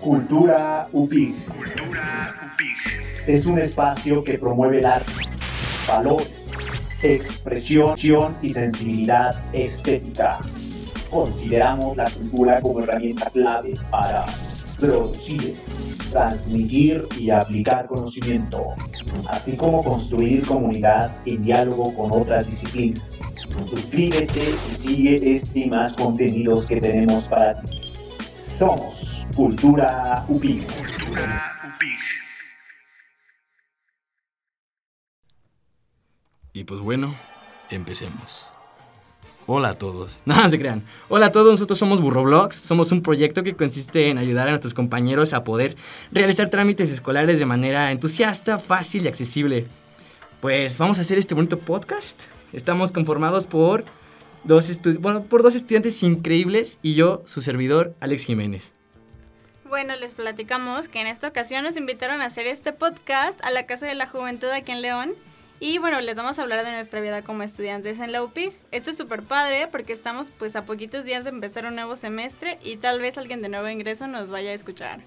Cultura UPIG. Cultura UPIG. Es un espacio que promueve el arte, valores, expresión y sensibilidad estética. Consideramos la cultura como herramienta clave para producir, transmitir y aplicar conocimiento, así como construir comunidad en diálogo con otras disciplinas. Suscríbete y sigue este y más contenidos que tenemos para ti. Somos Cultura UPIG. Cultura UPIG. Y pues bueno, empecemos. Hola a todos. No, se crean. Hola a todos, nosotros somos Burroblogs. Somos un proyecto que consiste en ayudar a nuestros compañeros a poder realizar trámites escolares de manera entusiasta, fácil y accesible. Pues vamos a hacer este bonito podcast. Estamos conformados por dos, bueno, por dos estudiantes increíbles y yo, su servidor, Alex Jiménez. Bueno, les platicamos que en esta ocasión nos invitaron a hacer este podcast a la Casa de la Juventud aquí en León. Y bueno, les vamos a hablar de nuestra vida como estudiantes en la UPIG. Esto es súper padre porque estamos pues a poquitos días de empezar un nuevo semestre y tal vez alguien de nuevo ingreso nos vaya a escuchar.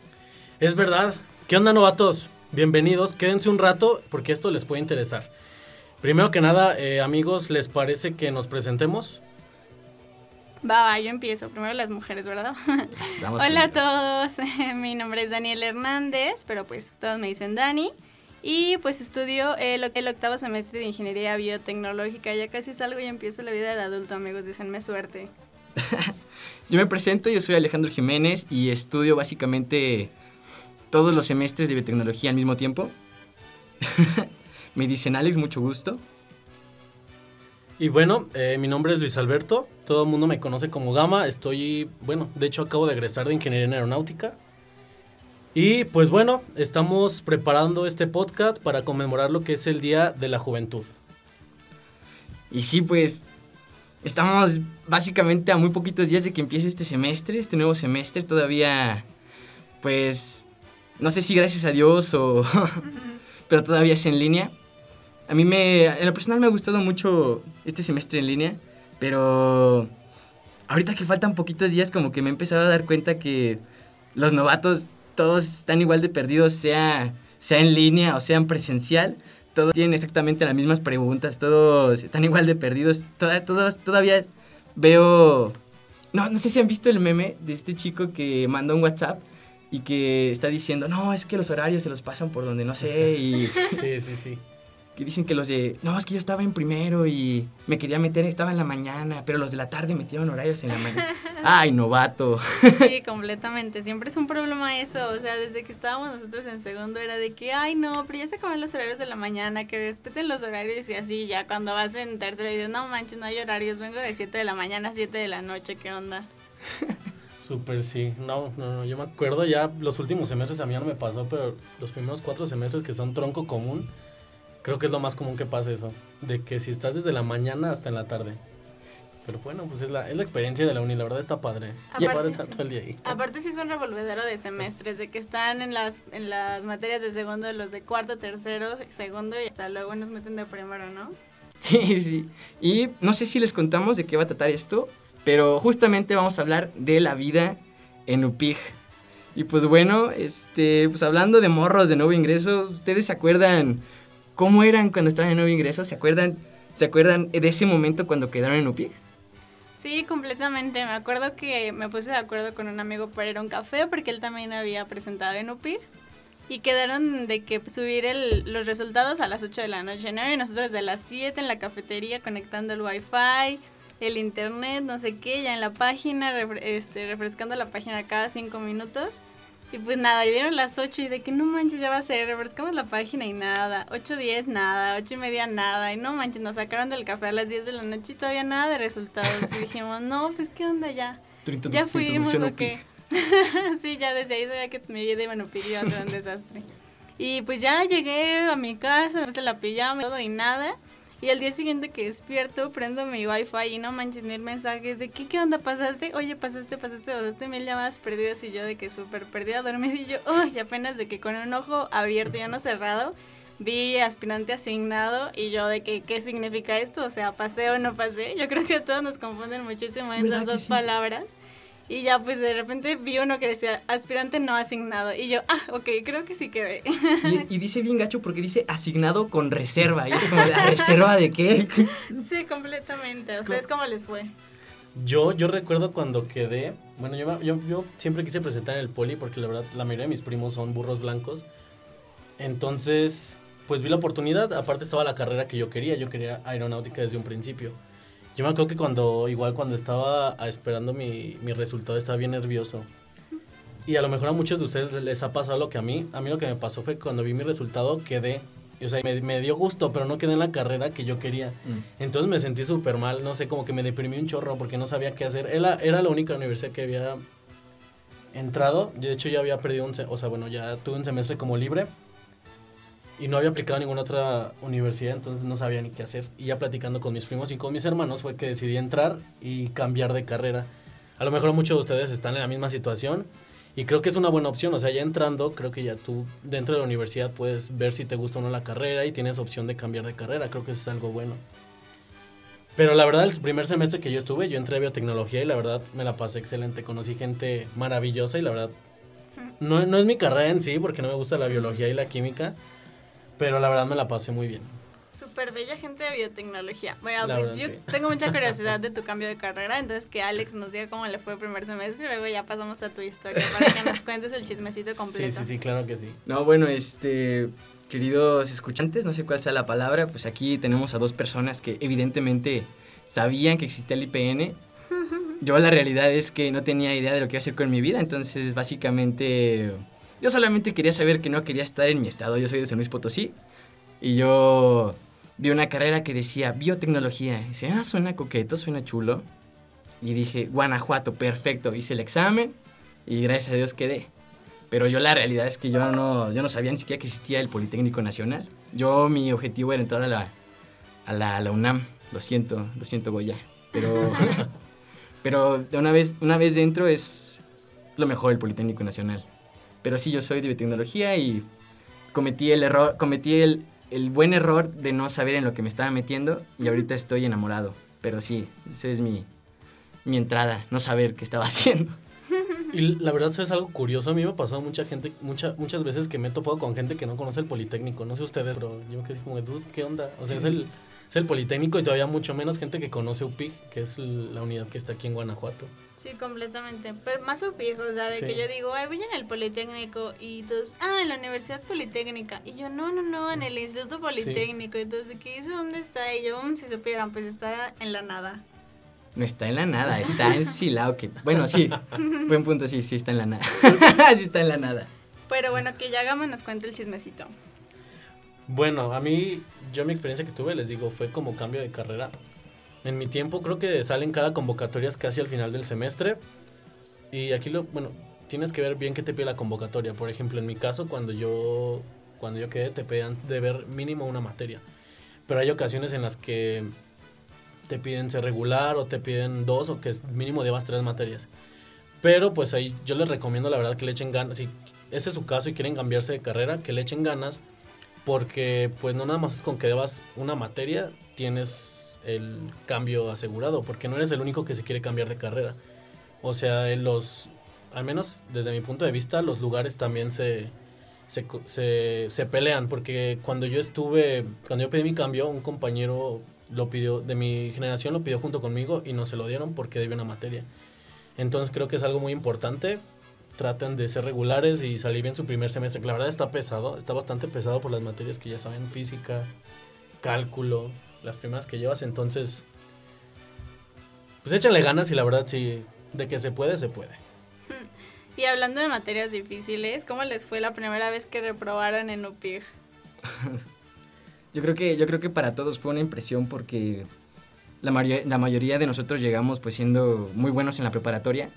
Es verdad. ¿Qué onda novatos? Bienvenidos, quédense un rato porque esto les puede interesar. Primero que nada, eh, amigos, ¿les parece que nos presentemos? Va, va, yo empiezo. Primero las mujeres, ¿verdad? Hola a todos. Mi nombre es Daniel Hernández, pero pues todos me dicen Dani. Y pues estudio el, el, octavo semestre de Ingeniería Biotecnológica. Ya casi salgo y empiezo la vida de adulto, amigos. Dícenme suerte. yo me presento, yo soy Alejandro Jiménez y estudio básicamente todos los semestres de biotecnología al mismo tiempo. me dicen Alex, mucho gusto. Y bueno, eh, mi nombre es Luis Alberto. Todo el mundo me conoce como Gama. Estoy, bueno, de hecho acabo de egresar de Ingeniería en Aeronáutica. Y pues bueno, estamos preparando este podcast para conmemorar lo que es el Día de la Juventud. Y sí, pues estamos básicamente a muy poquitos días de que empiece este semestre, este nuevo semestre. Todavía, pues, no sé si gracias a Dios o... pero todavía es en línea. A mí me, en lo personal me ha gustado mucho este semestre en línea, pero ahorita que faltan poquitos días como que me he empezado a dar cuenta que los novatos todos están igual de perdidos, sea, sea en línea o sea en presencial. Todos tienen exactamente las mismas preguntas, todos están igual de perdidos. Todos, todavía veo... No, no sé si han visto el meme de este chico que mandó un WhatsApp y que está diciendo, no, es que los horarios se los pasan por donde no sé. Sí, sí, sí que dicen que los de, no, es que yo estaba en primero y me quería meter, estaba en la mañana, pero los de la tarde metieron horarios en la mañana. Ay, novato. Sí, completamente. Siempre es un problema eso. O sea, desde que estábamos nosotros en segundo era de que, ay, no, pero ya se comen los horarios de la mañana, que respeten los horarios y así. Ya cuando vas en tercero y dices, no manches, no hay horarios, vengo de 7 de la mañana a 7 de la noche, ¿qué onda? Súper, sí. No, no, no, yo me acuerdo ya los últimos semestres a mí no me pasó, pero los primeros cuatro semestres que son tronco común Creo que es lo más común que pase eso, de que si estás desde la mañana hasta en la tarde. Pero bueno, pues es la, es la experiencia de la uni, la verdad está padre. Aparte, sí. todo el día ahí. Aparte sí es un revolvedero de semestres, de que están en las, en las materias de segundo, los de cuarto, tercero, segundo y hasta luego nos meten de primero, ¿no? Sí, sí. Y no sé si les contamos de qué va a tratar esto, pero justamente vamos a hablar de la vida en UPIG. Y pues bueno, este, pues hablando de morros de nuevo ingreso, ¿ustedes se acuerdan ¿Cómo eran cuando estaban en nuevo ingreso? ¿Se acuerdan, ¿Se acuerdan de ese momento cuando quedaron en UPIG? Sí, completamente. Me acuerdo que me puse de acuerdo con un amigo para ir a un café porque él también había presentado en UPIG. Y quedaron de que subir el, los resultados a las 8 de la noche, ¿no? Y nosotros de las 7 en la cafetería conectando el wifi, el internet, no sé qué, ya en la página, este, refrescando la página cada 5 minutos. Y pues nada, y dieron las 8 y de que no manches, ya va a ser, refrescamos la página y nada, 8, 10, nada, 8 y media, nada, y no manches, nos sacaron del café a las 10 de la noche y todavía nada de resultados. Y dijimos, no, pues qué onda ya. Ya fuimos o qué. sí, ya desde ahí sabía que mi vida iba a pidió otro un desastre. Y pues ya llegué a mi casa, me puse la pijama y todo y nada. Y al día siguiente que despierto, prendo mi wifi y no manches mil mensajes de ¿qué, qué onda pasaste? Oye, pasaste, pasaste, pasaste mil llamadas perdidas y yo de que súper perdida dormida y yo, uy, apenas de que con un ojo abierto y uno cerrado, vi aspirante asignado y yo de que, ¿qué significa esto? O sea, ¿pasé o no pasé? Yo creo que a todos nos confunden muchísimo esas dos palabras. Y ya pues de repente vi uno que decía aspirante no asignado. Y yo, ah, ok, creo que sí quedé. Y, dice bien gacho porque dice asignado con reserva. Y es como, ¿la reserva de qué? Sí, completamente. ¿A ustedes cómo les fue? Yo, yo recuerdo cuando quedé, bueno, yo, yo, yo siempre quise presentar en el poli porque la verdad la mayoría de mis primos son burros blancos. Entonces, pues vi la oportunidad, aparte estaba la carrera que yo quería, yo quería aeronáutica desde un principio. Yo me acuerdo que cuando, igual cuando estaba esperando mi, mi resultado, estaba bien nervioso. Y a lo mejor a muchos de ustedes les ha pasado lo que a mí. A mí lo que me pasó fue que cuando vi mi resultado quedé. O sea, me, me dio gusto, pero no quedé en la carrera que yo quería. Mm. Entonces me sentí súper mal, no sé, como que me deprimí un chorro porque no sabía qué hacer. Era, era la única universidad que había entrado. Yo, de hecho, ya había perdido un... O sea, bueno, ya tuve un semestre como libre y no había aplicado a ninguna otra universidad, entonces no sabía ni qué hacer. Y ya platicando con mis primos y con mis hermanos fue que decidí entrar y cambiar de carrera. A lo mejor muchos de ustedes están en la misma situación y creo que es una buena opción. O sea, ya entrando, creo que ya tú dentro de la universidad puedes ver si te gusta o no la carrera y tienes opción de cambiar de carrera. Creo que eso es algo bueno. Pero la verdad, el primer semestre que yo estuve, yo entré a biotecnología y la verdad me la pasé excelente. Conocí gente maravillosa y la verdad, no, no es mi carrera en sí porque no me gusta la biología y la química pero la verdad me la pasé muy bien. Súper bella gente de biotecnología. Bueno, yo tengo mucha curiosidad de tu cambio de carrera, entonces que Alex nos diga cómo le fue el primer semestre y luego ya pasamos a tu historia para que nos cuentes el chismecito completo. Sí, sí, sí, claro que sí. No, bueno, este, queridos escuchantes, no sé cuál sea la palabra, pues aquí tenemos a dos personas que evidentemente sabían que existía el IPN. Yo la realidad es que no tenía idea de lo que iba a hacer con mi vida, entonces básicamente yo solamente quería saber que no quería estar en mi estado. Yo soy de San Luis Potosí. Y yo vi una carrera que decía biotecnología. Y dice, ah, suena coqueto, suena chulo. Y dije, Guanajuato, perfecto. Hice el examen y gracias a Dios quedé. Pero yo la realidad es que yo no, yo no sabía ni siquiera que existía el Politécnico Nacional. Yo mi objetivo era entrar a la, a la, a la UNAM. Lo siento, lo siento Goya. Pero, pero de una, vez, una vez dentro es lo mejor el Politécnico Nacional. Pero sí, yo soy de biotecnología y cometí el error, cometí el, el buen error de no saber en lo que me estaba metiendo y ahorita estoy enamorado. Pero sí, esa es mi, mi entrada, no saber qué estaba haciendo. Y la verdad es algo curioso, a mí me ha pasado mucha gente, mucha, muchas veces que me he topado con gente que no conoce el Politécnico, no sé ustedes, pero yo me quedé como, ¿qué onda? O sea, es el, es el Politécnico y todavía mucho menos gente que conoce UPIG, que es la unidad que está aquí en Guanajuato. Sí, completamente. Pero más UPIG, o sea, de que yo digo, ay, voy en el Politécnico y todos, ah, en la Universidad Politécnica. Y yo, no, no, no, en el Instituto Politécnico. Entonces, ¿qué hizo? ¿Dónde está? Y yo, mm, si supieran, pues está en la nada. No está en la nada, está en Silao. Que, bueno, sí, buen punto, sí, sí está en la nada. sí está en la nada. Pero bueno, que ya Gama nos cuente el chismecito. Bueno, a mí, yo mi experiencia que tuve, les digo, fue como cambio de carrera. En mi tiempo creo que salen cada convocatoria casi al final del semestre. Y aquí lo, bueno, tienes que ver bien qué te pide la convocatoria. Por ejemplo, en mi caso, cuando yo, cuando yo quedé, te pedían de ver mínimo una materia. Pero hay ocasiones en las que te piden ser regular o te piden dos o que mínimo debas tres materias. Pero pues ahí yo les recomiendo la verdad que le echen ganas. Si ese es su caso y quieren cambiarse de carrera, que le echen ganas porque pues no nada más con que debas una materia tienes el cambio asegurado, porque no eres el único que se quiere cambiar de carrera. O sea, en los, al menos desde mi punto de vista, los lugares también se, se, se, pelean, porque cuando yo estuve, cuando yo pedí mi cambio, un compañero lo pidió, de mi generación lo pidió junto conmigo y no se lo dieron porque debía una materia. Entonces creo que es algo muy importante traten de ser regulares y salir bien su primer semestre, la verdad está pesado, está bastante pesado por las materias que ya saben, física, cálculo, las primeras que llevas, entonces, pues échale ganas y la verdad sí, de que se puede, se puede. Y hablando de materias difíciles, ¿cómo les fue la primera vez que reprobaron en UPIG? yo creo que yo creo que para todos fue una impresión porque la, la mayoría de nosotros llegamos pues siendo muy buenos en la preparatoria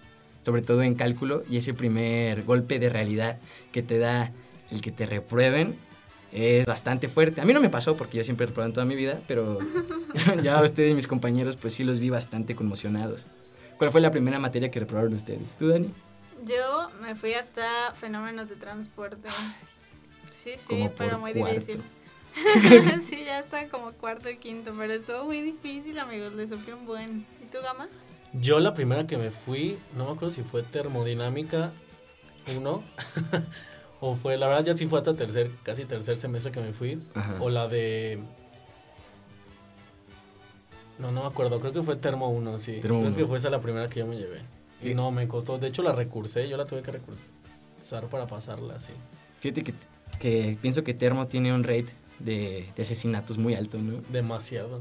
sobre todo en cálculo, y ese primer golpe de realidad que te da el que te reprueben es bastante fuerte. A mí no me pasó porque yo siempre reprobé en toda mi vida, pero ya ustedes y mis compañeros pues sí los vi bastante conmocionados. ¿Cuál fue la primera materia que reprobaron ustedes? ¿Tú, Dani? Yo me fui hasta fenómenos de transporte. Sí, sí, pero muy difícil. sí, ya está como cuarto y quinto, pero estuvo muy difícil, amigos. Le sufrí un buen. ¿Y tú, Gama? Yo la primera que me fui, no me acuerdo si fue termodinámica 1 o fue, la verdad ya sí fue hasta tercer, casi tercer semestre que me fui, Ajá. o la de... No, no me acuerdo, creo que fue Termo 1, sí. Termo creo uno. que fue esa la primera que yo me llevé. Y no, me costó, de hecho la recursé, yo la tuve que recursar para pasarla, sí. Fíjate que, que pienso que Termo tiene un rate de, de asesinatos muy alto, ¿no? Demasiado.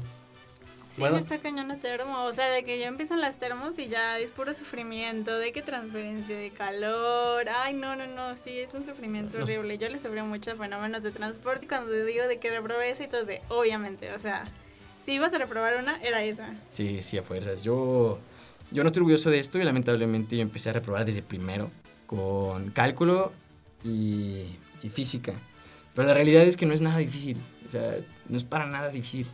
Sí, Bueno. sí está cañón la termo. O sea, de que ya empiezan las termos y ya es puro sufrimiento, de que transferencia de calor. Ay, no, no, no, sí, es un sufrimiento Los- horrible. Yo le sufrí mucho a fenómenos de transporte y cuando digo de que reprobé esa y todo de, obviamente, o sea, si ibas a reprobar una, era esa. Sí, sí, a fuerzas. Yo, yo no estoy orgulloso de esto y lamentablemente yo empecé a reprobar desde primero con cálculo y, y física. Pero la realidad es que no es nada difícil. O sea, no es para nada difícil.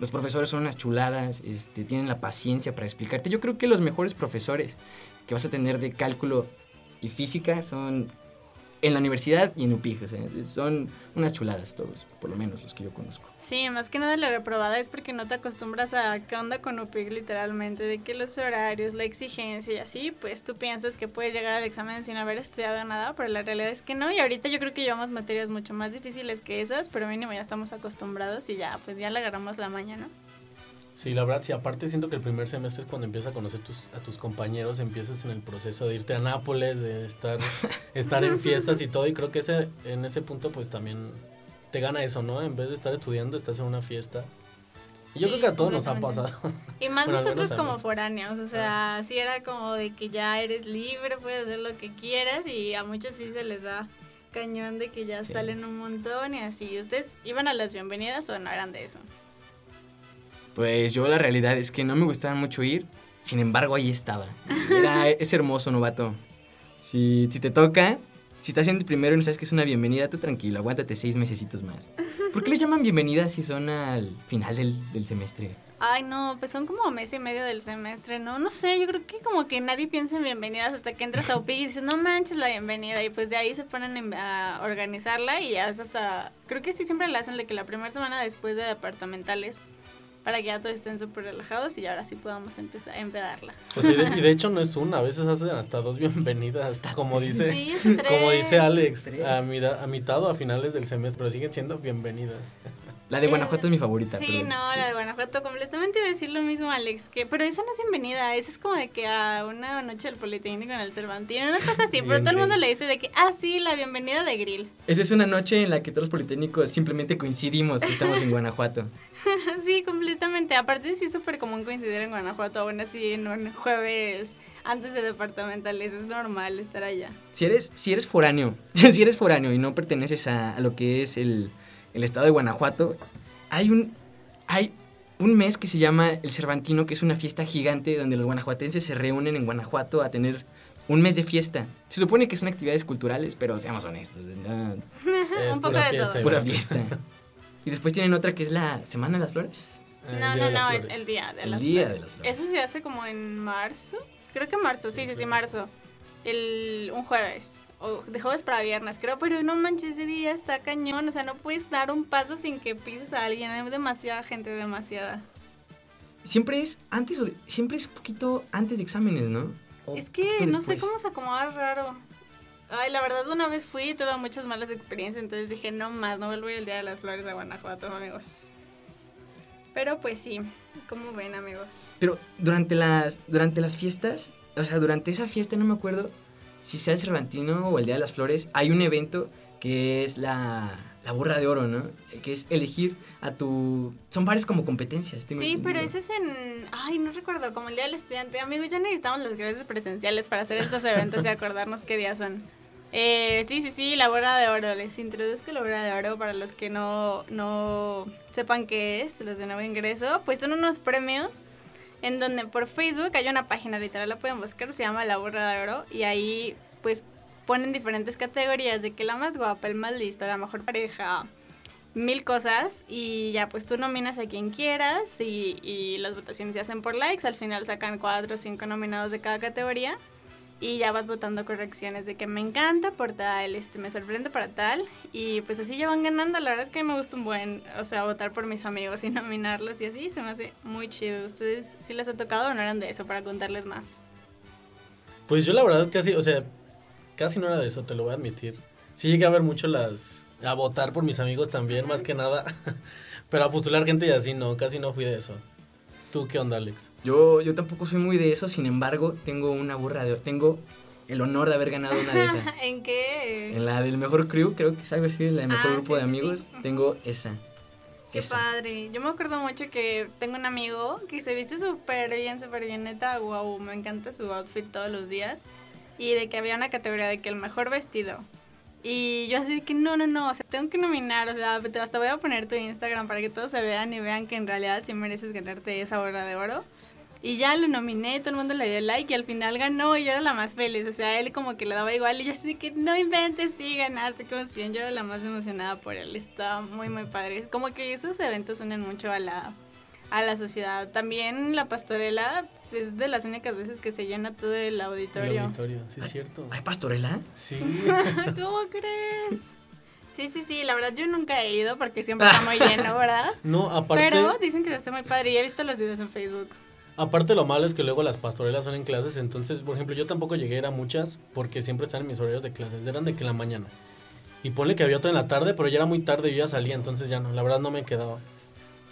Los profesores son unas chuladas, este, tienen la paciencia para explicarte. Yo creo que los mejores profesores que vas a tener de cálculo y física son en la universidad y en UPIG. Son unas chuladas todos, por lo menos los que yo conozco. Sí, más que nada la reprobada es porque no te acostumbras a qué onda con UPIC literalmente, de que los horarios, la exigencia y así, pues tú piensas que puedes llegar al examen sin haber estudiado nada, pero la realidad es que no, y ahorita yo creo que llevamos materias mucho más difíciles que esas, pero mínimo ya estamos acostumbrados y ya, pues ya le agarramos la mañana. Sí, la verdad, sí, aparte siento que el primer semestre es cuando empiezas a conocer tus, a tus compañeros, empiezas en el proceso de irte a Nápoles, de estar, estar en fiestas y todo, y creo que ese, en ese punto pues también te gana eso, ¿no? En vez de estar estudiando, estás en una fiesta. Y yo Sí, creo que a todos nos ha pasado. Y más Bueno, nosotros como foráneos, o Ah. sea, sí era como de que ya eres libre, puedes hacer lo que quieras y a muchos sí se les va cañón de que ya Sí. salen un montón y así. ¿Ustedes iban a las bienvenidas o no eran de eso? Pues yo la realidad es que no me gustaba mucho ir, sin embargo ahí estaba. Era, es hermoso, novato. Si, si te toca, si estás en el primero y no sabes que es una bienvenida, tú tranquilo, aguántate seis mesecitos más. ¿Por qué les llaman bienvenidas si son al final del, del semestre? Ay, no, pues son como mes y medio del semestre, ¿no? No sé, yo creo que como que nadie piensa en bienvenidas hasta que entras a UPI y dices, no manches la bienvenida. Y pues de ahí se ponen en- a organizarla y ya es hasta, creo que sí siempre la hacen de que la primera semana después de departamentales, para que ya todos estén súper relajados y ahora sí podamos empezar a empedarla. O sea, y, de, y de hecho no es una, a veces hacen hasta dos bienvenidas, como dice, Sí, como dice Alex, a, mida- a mitad o a finales del semestre, pero siguen siendo bienvenidas. La de Eh, Guanajuato es mi favorita. Sí, pero- no, sí. la de Guanajuato, completamente iba a decir lo mismo, Alex, que, pero esa no es bienvenida, esa es como de que a una noche del Politécnico en el Cervantino, una cosa así, pero todo el mundo le dice de que, ah, sí, la bienvenida de grill. Esa es una noche en la que todos los politécnicos simplemente coincidimos que estamos en Guanajuato. sí, completamente, aparte sí es súper común coincidir en Guanajuato, aún así en un jueves antes de departamentales, es normal estar allá. Si eres, si eres foráneo, si eres foráneo y no perteneces a, a lo que es el, el estado de Guanajuato, hay un, hay un mes que se llama el Cervantino, que es una fiesta gigante donde los guanajuatenses se reúnen en Guanajuato a tener un mes de fiesta. Se supone que son actividades culturales, pero seamos honestos, no, Es Un poco de fiesta, todo. es pura fiesta. Y después tienen otra que es la Semana de las Flores. Eh, No, no, de no, es el día de El las Día de flores. las Flores. Eso se hace como en marzo. Creo que marzo, sí, sí, sí, marzo. El, un jueves. O de jueves para viernes, creo. Pero no manches, ese día está cañón. O sea, no puedes dar un paso sin que pises a alguien. Hay demasiada gente, demasiada. Siempre es antes o de- siempre es un poquito antes de exámenes, ¿no? O es que no sé cómo se acomoda raro. Ay, la verdad, una vez fui y tuve muchas malas experiencias. Entonces dije, no más, no vuelvo a ir el día de las flores a Guanajuato, amigos. Pero pues sí, como ven, amigos. Pero durante las, durante las fiestas, o sea, durante esa fiesta no me acuerdo si sea el Cervantino o el Día de las Flores, hay un evento que es la, la burra de oro, ¿no? Que es elegir a tu... Son varias como competencias. tengo Sí, pero ese es en. Ay, no recuerdo, como el día del estudiante. Amigos, ya necesitamos las clases presenciales para hacer estos eventos y acordarnos qué días son. Eh, sí, sí, sí, la bola de oro. Les introduzco la bola de oro para los que no, no sepan qué es, los de nuevo ingreso. Pues son unos premios en donde por Facebook hay una página literal, la pueden buscar, se llama La Borra de Oro. Y ahí, pues ponen diferentes categorías de que la más guapa, el más listo, la mejor pareja, mil cosas y ya pues tú nominas a quien quieras y, y las votaciones se hacen por likes, al final sacan cuatro o cinco nominados de cada categoría y ya vas votando correcciones de que me encanta por tal, este, me sorprende para tal y pues así ya van ganando. La verdad es que me gusta un buen, o sea, votar por mis amigos y nominarlos y así se me hace muy chido. ¿Ustedes sí les ha tocado o no eran de eso para contarles más? Pues yo la verdad casi, o sea, casi no era de eso, te lo voy a admitir. Sí llegué a ver mucho las, a votar por mis amigos también, más que nada, pero a postular gente y así no, casi no fui de eso. ¿Tú qué onda, Alex? Yo, yo tampoco soy muy de eso, sin embargo, tengo una burra de... Tengo el honor de haber ganado una de esas. ¿En qué? En la del mejor crew, creo que es algo así, la del mejor Ah, grupo sí, de sí, amigos, sí. tengo esa. Qué Esa. padre. Yo me acuerdo mucho que tengo un amigo que se viste súper bien, súper bien, neta, wow, me encanta su outfit todos los días. Y de que había una categoría de que el mejor vestido. Y yo así de que no, no, no, o sea, tengo que nominar, o sea, hasta voy a poner tu Instagram para que todos se vean y vean que en realidad sí mereces ganarte esa hora de oro. Y ya lo nominé, todo el mundo le dio like y al final ganó y yo era la más feliz. O sea, él como que le daba igual y yo así de que no inventes, sí ganaste, qué emoción. Yo era la más emocionada por él, estaba muy, muy padre. Como que esos eventos unen mucho a la, a la sociedad. También la pastorela es de las únicas veces que se llena todo el El auditorio. auditorio, sí es cierto. ¿Hay pastorela? Sí. ¿Cómo crees? Sí, sí, sí, la verdad yo nunca he ido porque siempre está muy lleno, ¿verdad? No, aparte, Pero dicen que está muy padre y he visto los videos en Facebook. aparte lo malo es que luego las pastorelas son en clases, entonces, por ejemplo, yo tampoco llegué a ir a muchas porque siempre están en mis horarios de clases, eran de que en la mañana. Y ponle que había otra en la tarde, pero ya era muy tarde y yo ya salía, entonces ya no, la verdad no me quedaba.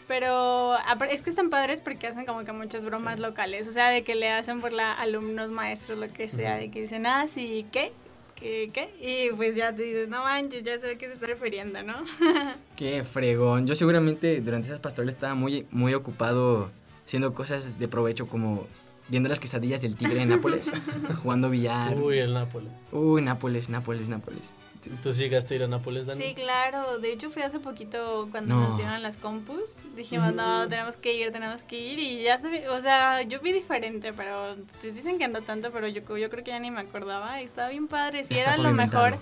Pero es que están padres porque hacen como que muchas bromas locales. O sea, de que le hacen por la alumnos, maestros, lo que sea. De que dicen, ah, sí, ¿qué? ¿Qué? ¿Qué? Y pues ya te dices, no manches, ya sé a qué se está refiriendo, ¿no? Qué fregón. Yo seguramente durante esas pastorelas estaba muy, muy ocupado haciendo cosas de provecho como viendo las quesadillas del tigre en Nápoles, jugando billar. Uy, el Nápoles. Uy, Nápoles, Nápoles, Nápoles. ¿Tú sí llegaste a ir a Nápoles, Dani? Sí, claro. De hecho, fui hace poquito cuando No. nos dieron las compus. Dijimos, no, tenemos que ir, tenemos que ir. Y ya se vi- o sea, yo vi diferente, pero te dicen que ando tanto, pero yo, yo creo que ya ni me acordaba. Y estaba bien padre. Si era lo mejor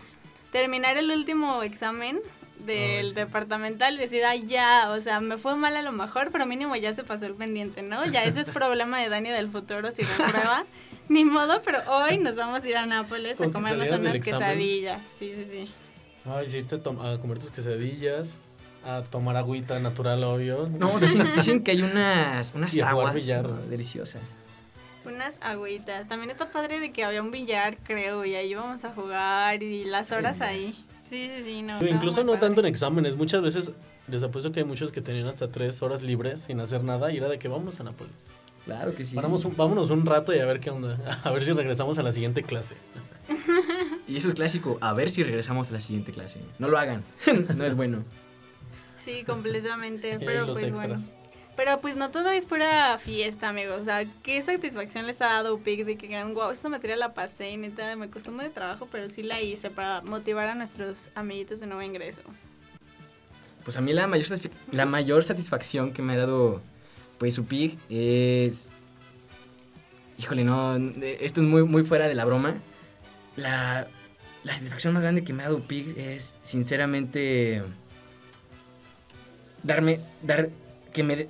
terminar el último examen del sí. departamental y decir, ay, ya, o sea, me fue mal a lo mejor, pero mínimo ya se pasó el pendiente, ¿no? Ya ese es problema de Dani del futuro si reprueba. Ni modo, pero hoy nos vamos a ir a Nápoles a comernos unas quesadillas. Sí, sí, sí. Ay, sí, irte a, tom- a comer tus quesadillas, a tomar agüita natural, obvio. No, dicen, dicen que hay unas, unas Y a jugar aguas deliciosas. Unas agüitas. También está padre de que había un billar, creo, y ahí íbamos a jugar y las horas ahí. Sí, sí, sí, no. Sí, incluso no tanto en exámenes. Muchas veces les apuesto que hay muchos que tenían hasta tres horas libres sin hacer nada y era de que vámonos a Nápoles. Claro que sí. Paramos un- vámonos un rato y a ver qué onda. A ver si regresamos a la siguiente clase. Y eso es clásico. A ver si regresamos a la siguiente clase. No lo hagan. no es bueno. Sí, completamente. Y Pero los pues extras. bueno. Pero pues no todo es pura fiesta, amigos. O sea, ¿qué satisfacción les ha dado UPIC de que digan, wow, esta materia la pasé y neta me costó mucho de trabajo, pero sí la hice para motivar a nuestros amiguitos de nuevo ingreso? Pues a mí la mayor, la mayor satisfacción que me ha dado pues su pig es... Híjole, no, esto es muy, muy fuera de la broma. La, la satisfacción más grande que me ha dado pig es sinceramente darme, dar, que me, de-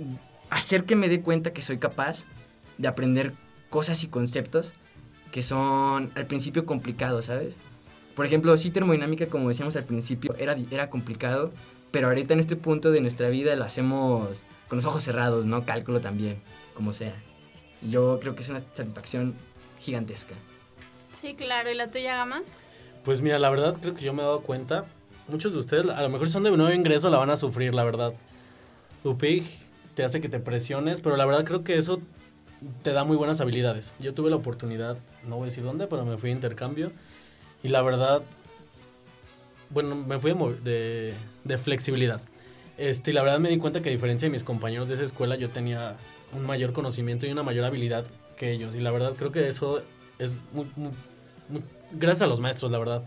hacer que me dé cuenta que soy capaz de aprender cosas y conceptos que son al principio complicados, ¿sabes? Por ejemplo, sí termodinámica, como decíamos al principio, era, era complicado, pero ahorita en este punto de nuestra vida lo hacemos con los ojos cerrados, ¿no? Cálculo también, como sea. Yo creo que es una satisfacción gigantesca. Sí, claro. ¿Y la tuya, Gama? Pues mira, la verdad creo que yo me he dado cuenta. Muchos de ustedes, a lo mejor si son de nuevo ingreso, la van a sufrir, la verdad. UPIG te hace que te presiones, pero la verdad creo que eso te da muy buenas habilidades. Yo tuve la oportunidad, no voy a decir dónde, pero me fui a intercambio. Y la verdad, bueno, me fui de, de, flexibilidad. Este, y la verdad me di cuenta que a diferencia de mis compañeros de esa escuela, yo tenía un mayor conocimiento y una mayor habilidad que ellos. Y la verdad creo que eso es muy- gracias a los maestros, la verdad.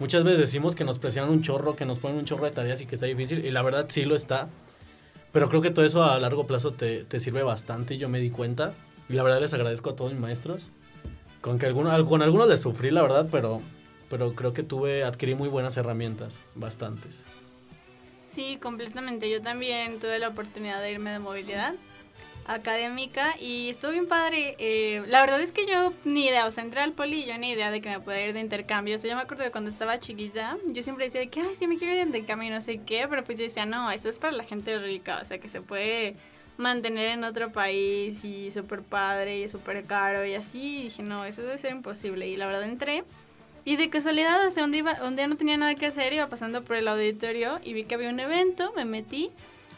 Muchas veces decimos que nos presionan un chorro, que nos ponen un chorro de tareas y que está difícil. Y la verdad sí lo está. Pero creo que todo eso a largo plazo te, te sirve bastante y yo me di cuenta. Y la verdad les agradezco a todos mis maestros. Con, que alguno, al- con algunos les sufrí, la verdad, pero, pero creo que tuve, adquirí muy buenas herramientas, bastantes. Sí, completamente. Yo también tuve la oportunidad de irme de movilidad académica y estuvo bien padre. Eh, la verdad es que yo ni idea, o sea, entré al poli yo ni idea de que me podía ir de intercambio. O sea, yo me acuerdo de cuando estaba chiquita, yo siempre decía de que, ay, sí me quiero ir de intercambio y no sé qué, pero pues yo decía, no, eso es para la gente rica, o sea, que se puede mantener en otro país y súper padre y súper caro y así. Y dije, no, eso debe ser imposible. Y la verdad entré. Y de casualidad, o sea, un día, un día no tenía nada que hacer, iba pasando por el auditorio y vi que había un evento, me metí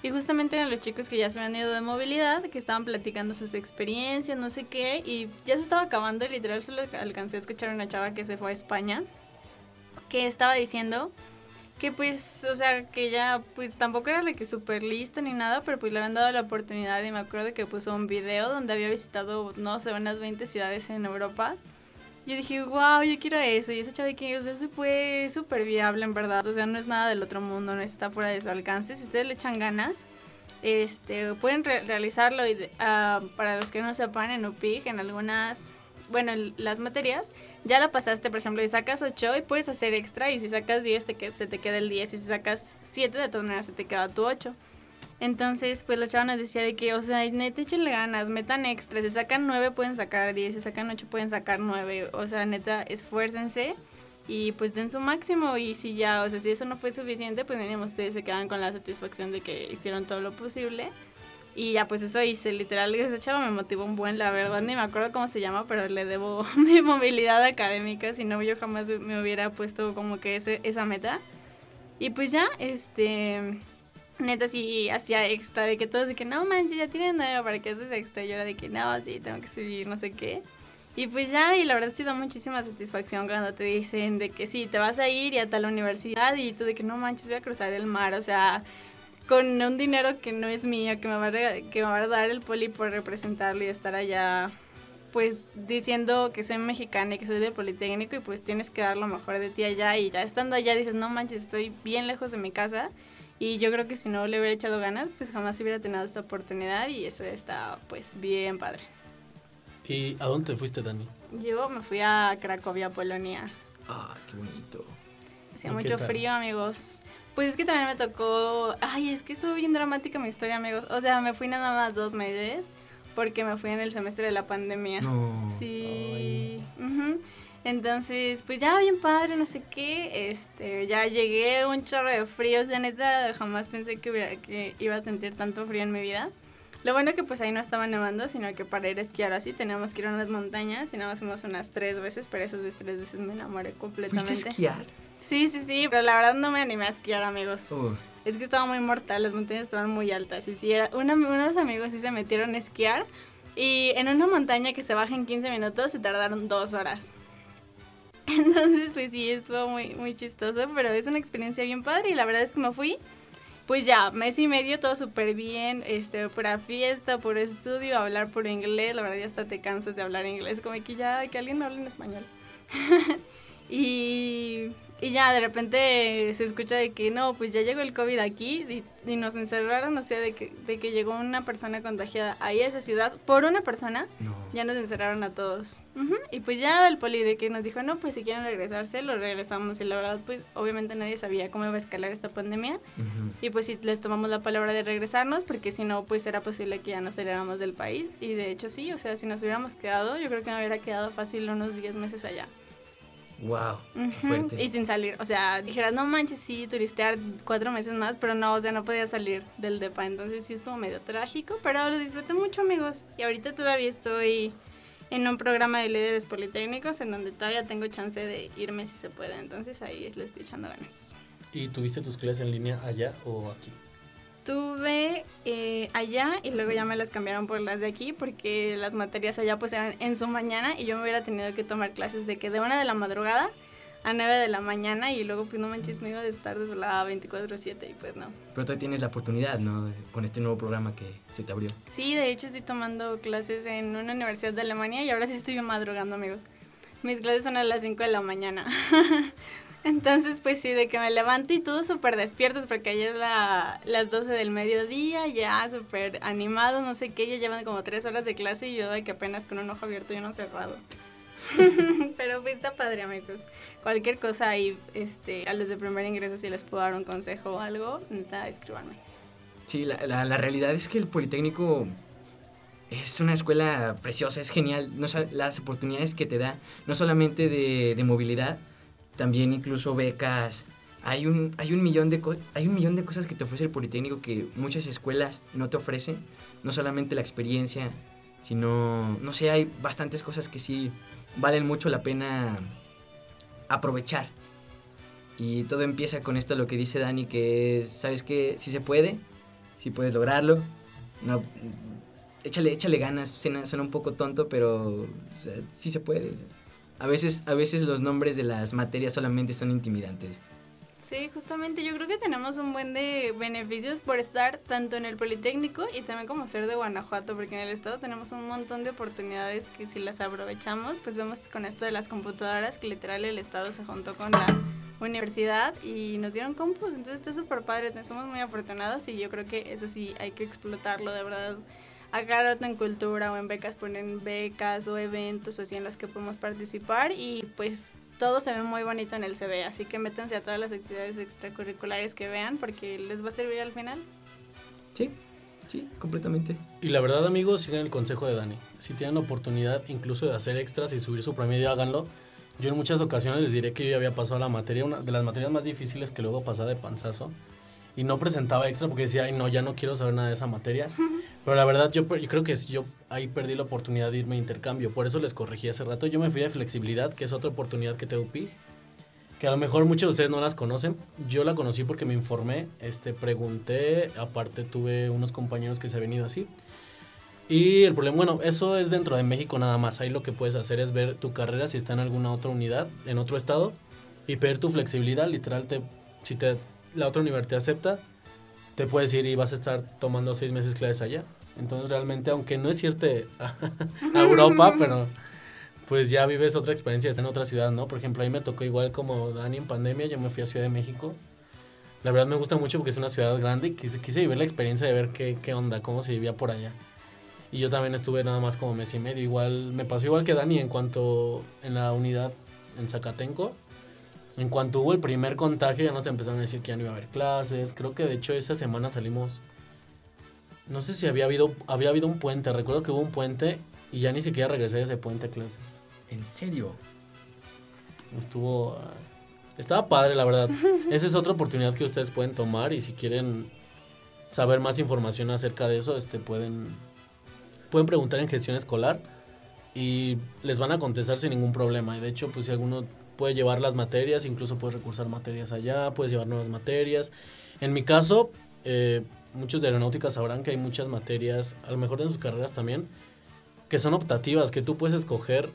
y justamente eran los chicos que ya se habían ido de movilidad, que estaban platicando sus experiencias, no sé qué, y ya se estaba acabando literal solo alcancé a escuchar a una chava que se fue a España, que estaba diciendo que pues, o sea, que ella pues tampoco era de que súper lista ni nada, pero pues le habían dado la oportunidad y me acuerdo que puso un video donde había visitado, no sé, unas 20 ciudades en Europa yo dije, wow, yo quiero eso. Y esa que, o sea, se fue súper viable, en verdad. O sea, no es nada del otro mundo, no está fuera de su alcance. Si ustedes le echan ganas, este, pueden realizarlo. Y uh, para los que no sepan, en UPIG, en algunas, bueno, las materias, ya la pasaste, por ejemplo, y sacas 8 y puedes hacer extra. Y si sacas 10, te, se te queda el 10. Y si sacas 7, de todas maneras se te queda tu 8. Entonces, pues la chava nos decía de que, o sea, neta, échenle ganas, metan extras, si sacan nueve pueden sacar diez, si sacan ocho pueden sacar nueve, o sea, neta, esfuércense y pues den su máximo y si ya, o sea, si eso no fue suficiente, pues mínimo ustedes se quedan con la satisfacción de que hicieron todo lo posible. Y ya pues eso hice, literal, esa chava me motivó un buen, la verdad, ni me acuerdo cómo se llama, pero le debo mi movilidad académica, si no yo jamás me hubiera puesto como que ese, esa meta. Y pues ya, este, neta sí hacía extra, de que todos de que no manches, ya tienen nueva, ¿para qué haces extra? Yo era de que no, sí, tengo que subir, no sé qué. Y pues ya, y la verdad sí da muchísima satisfacción cuando te dicen de que sí, te vas a ir y a tal universidad y tú de que no manches, voy a cruzar el mar, o sea, con un dinero que no es mío, que me va a, que me va a dar el poli por representarlo y estar allá, pues diciendo que soy mexicana y que soy del Politécnico y pues tienes que dar lo mejor de ti allá y ya estando allá dices, no manches, estoy bien lejos de mi casa y yo creo que si no le hubiera echado ganas, pues jamás hubiera tenido esta oportunidad y eso está pues bien padre. ¿Y a dónde te fuiste, Dani? Yo me fui a Cracovia, Polonia. Ah, qué bonito. Hacía mucho frío, amigos. Pues es que también me tocó... Ay, es que estuvo bien dramática mi historia, amigos. O sea, me fui nada más dos meses porque me fui en el semestre de la pandemia. No. Sí. Entonces, pues ya bien padre, no sé qué, este, ya llegué un chorro de frío, de neta, jamás pensé que, que iba a sentir tanto frío en mi vida. Lo bueno que pues ahí no estaba nevando, sino que para ir a esquiar así teníamos que ir a unas montañas y nada más fuimos unas tres veces, pero esas tres veces me enamoré completamente. ¿Fuiste a esquiar? Sí, sí, sí, pero la verdad no me animé a esquiar, amigos. Oh. Es que estaba muy mortal, las montañas estaban muy altas y sí, era, unos amigos sí se metieron a esquiar y en una montaña que se baja en 15 minutos se tardaron dos horas. Entonces, pues sí, estuvo muy, muy chistoso, pero es una experiencia bien padre y la verdad es que me fui, pues ya, mes y medio, todo súper bien, este, pura fiesta, por estudio, hablar por inglés, la verdad ya hasta te cansas de hablar inglés, como que ya, que alguien hable en español. y y ya de repente se escucha de que no, pues ya llegó el COVID aquí y, nos encerraron, o sea, de que, de que llegó una persona contagiada ahí a esa ciudad por una persona, ya nos encerraron a todos. Y pues ya el poli de que nos dijo, no, pues si quieren regresarse, lo regresamos. Y la verdad, pues obviamente nadie sabía cómo iba a escalar esta pandemia. Y pues sí, les tomamos la palabra de regresarnos, porque si no, pues era posible que ya nos saliéramos del país. Y de hecho sí, o sea, si nos hubiéramos quedado, yo creo que me hubiera quedado fácil unos 10 meses allá. Wow, Y sin salir, o sea, dijeras, no manches, sí, turistear cuatro meses más, pero no, o sea, no podía salir del DEPA, entonces sí estuvo medio trágico, pero lo disfruté mucho, amigos. Y ahorita todavía estoy en un programa de líderes politécnicos en donde todavía tengo chance de irme si se puede, entonces ahí le estoy echando ganas. ¿Y tuviste tus clases en línea allá o aquí? Tuve eh, allá y luego ya me las cambiaron por las de aquí porque las materias allá pues eran en su mañana y yo me hubiera tenido que tomar clases de que de una de la madrugada a 9 de la mañana y luego pues no manches me iba a estar la 24/7 y pues no. Pero todavía tienes la oportunidad, ¿no? Con este nuevo programa que se te abrió. Sí, de hecho estoy tomando clases en una universidad de Alemania y ahora sí estoy madrugando amigos. Mis clases son a las 5 de la mañana. Entonces, pues sí, de que me levanto y todos súper despiertos porque ayer es la, las 12 del mediodía, ya súper animados, no sé qué, ya llevan como tres horas de clase y yo de que apenas con un ojo abierto y uno cerrado. Pero pues está padre, amigos. Cualquier cosa ahí, este, a los de primer ingreso, si les puedo dar un consejo o algo, neta, escríbanme. Sí, la, la, la realidad es que el Politécnico es una escuela preciosa, es genial. No, las oportunidades que te da, no solamente de, de movilidad, también incluso becas. Hay un, hay, un millón de hay un millón de cosas que te ofrece el Politécnico que muchas escuelas no te ofrecen. No solamente la experiencia, sino, no sé, hay bastantes cosas que sí valen mucho la pena aprovechar. Y todo empieza con esto, lo que dice Dani, que es, ¿sabes qué? Si se puede, si puedes lograrlo. No, échale, échale ganas, suena, un poco tonto, pero sí se puede. A veces, a veces los nombres de las materias solamente son intimidantes. Sí, justamente yo creo que tenemos un buen de beneficios por estar tanto en el Politécnico y también como ser de Guanajuato, porque en el estado tenemos un montón de oportunidades que si las aprovechamos, pues vemos con esto de las computadoras que literal el estado se juntó con la universidad y nos dieron compus, entonces está súper padre, somos muy afortunados y yo creo que eso sí hay que explotarlo de verdad. Acá rato en cultura o en becas ponen becas o eventos o así en las que podemos participar y pues todo se ve muy bonito en el CV, así que métanse a todas las actividades extracurriculares que vean porque les va a servir al final. Sí, sí, completamente. Y la verdad amigos, sigan el consejo de Dani. Si tienen la oportunidad incluso de hacer extras y subir su promedio, háganlo yo en muchas ocasiones les diré que yo ya había pasado la materia, una de las materias más difíciles que luego pasaba de panzazo. Y no presentaba extra porque decía, ay, no, ya no quiero saber nada de esa materia. Pero la verdad, yo, yo creo que yo ahí perdí la oportunidad de irme a intercambio. Por eso les corregí hace rato. Yo me fui de flexibilidad, que es otra oportunidad que te UPI. Que a lo mejor muchos de ustedes no las conocen. Yo la conocí porque me informé, este, pregunté. Aparte, tuve unos compañeros que se han venido así. Y el problema, bueno, eso es dentro de México nada más. Ahí lo que puedes hacer es ver tu carrera si está en alguna otra unidad, en otro estado, y pedir tu flexibilidad. Literal, te, si te, la otra universidad te acepta, te puedes ir y vas a estar tomando seis meses clases allá. Entonces, realmente, aunque no es irte a, Europa, pero pues ya vives otra experiencia en otra ciudad, ¿no? Por ejemplo, ahí me tocó igual como Dani en pandemia, yo me fui a Ciudad de México. La verdad me gusta mucho porque es una ciudad grande y quise, quise vivir la experiencia de ver qué, qué onda, cómo se vivía por allá. Y yo también estuve nada más como mes y medio. Igual me pasó igual que Dani en cuanto en la unidad en Zacatenco. En cuanto hubo el primer contagio ya nos empezaron a decir que ya no iba a haber clases. Creo que de hecho esa semana salimos... No sé si había habido, había habido un puente. Recuerdo que hubo un puente y ya ni siquiera regresé de ese puente a clases. ¿En serio? Estuvo... Estaba padre, la verdad. Esa es otra oportunidad que ustedes pueden tomar y si quieren saber más información acerca de eso, este pueden pueden preguntar en gestión escolar y les van a contestar sin ningún problema. Y de hecho, pues si alguno puede llevar las materias, incluso puedes recursar materias allá, puedes llevar nuevas materias. En mi caso, eh, muchos de aeronáutica sabrán que hay muchas materias, a lo mejor en sus carreras también, que son optativas, que tú puedes escoger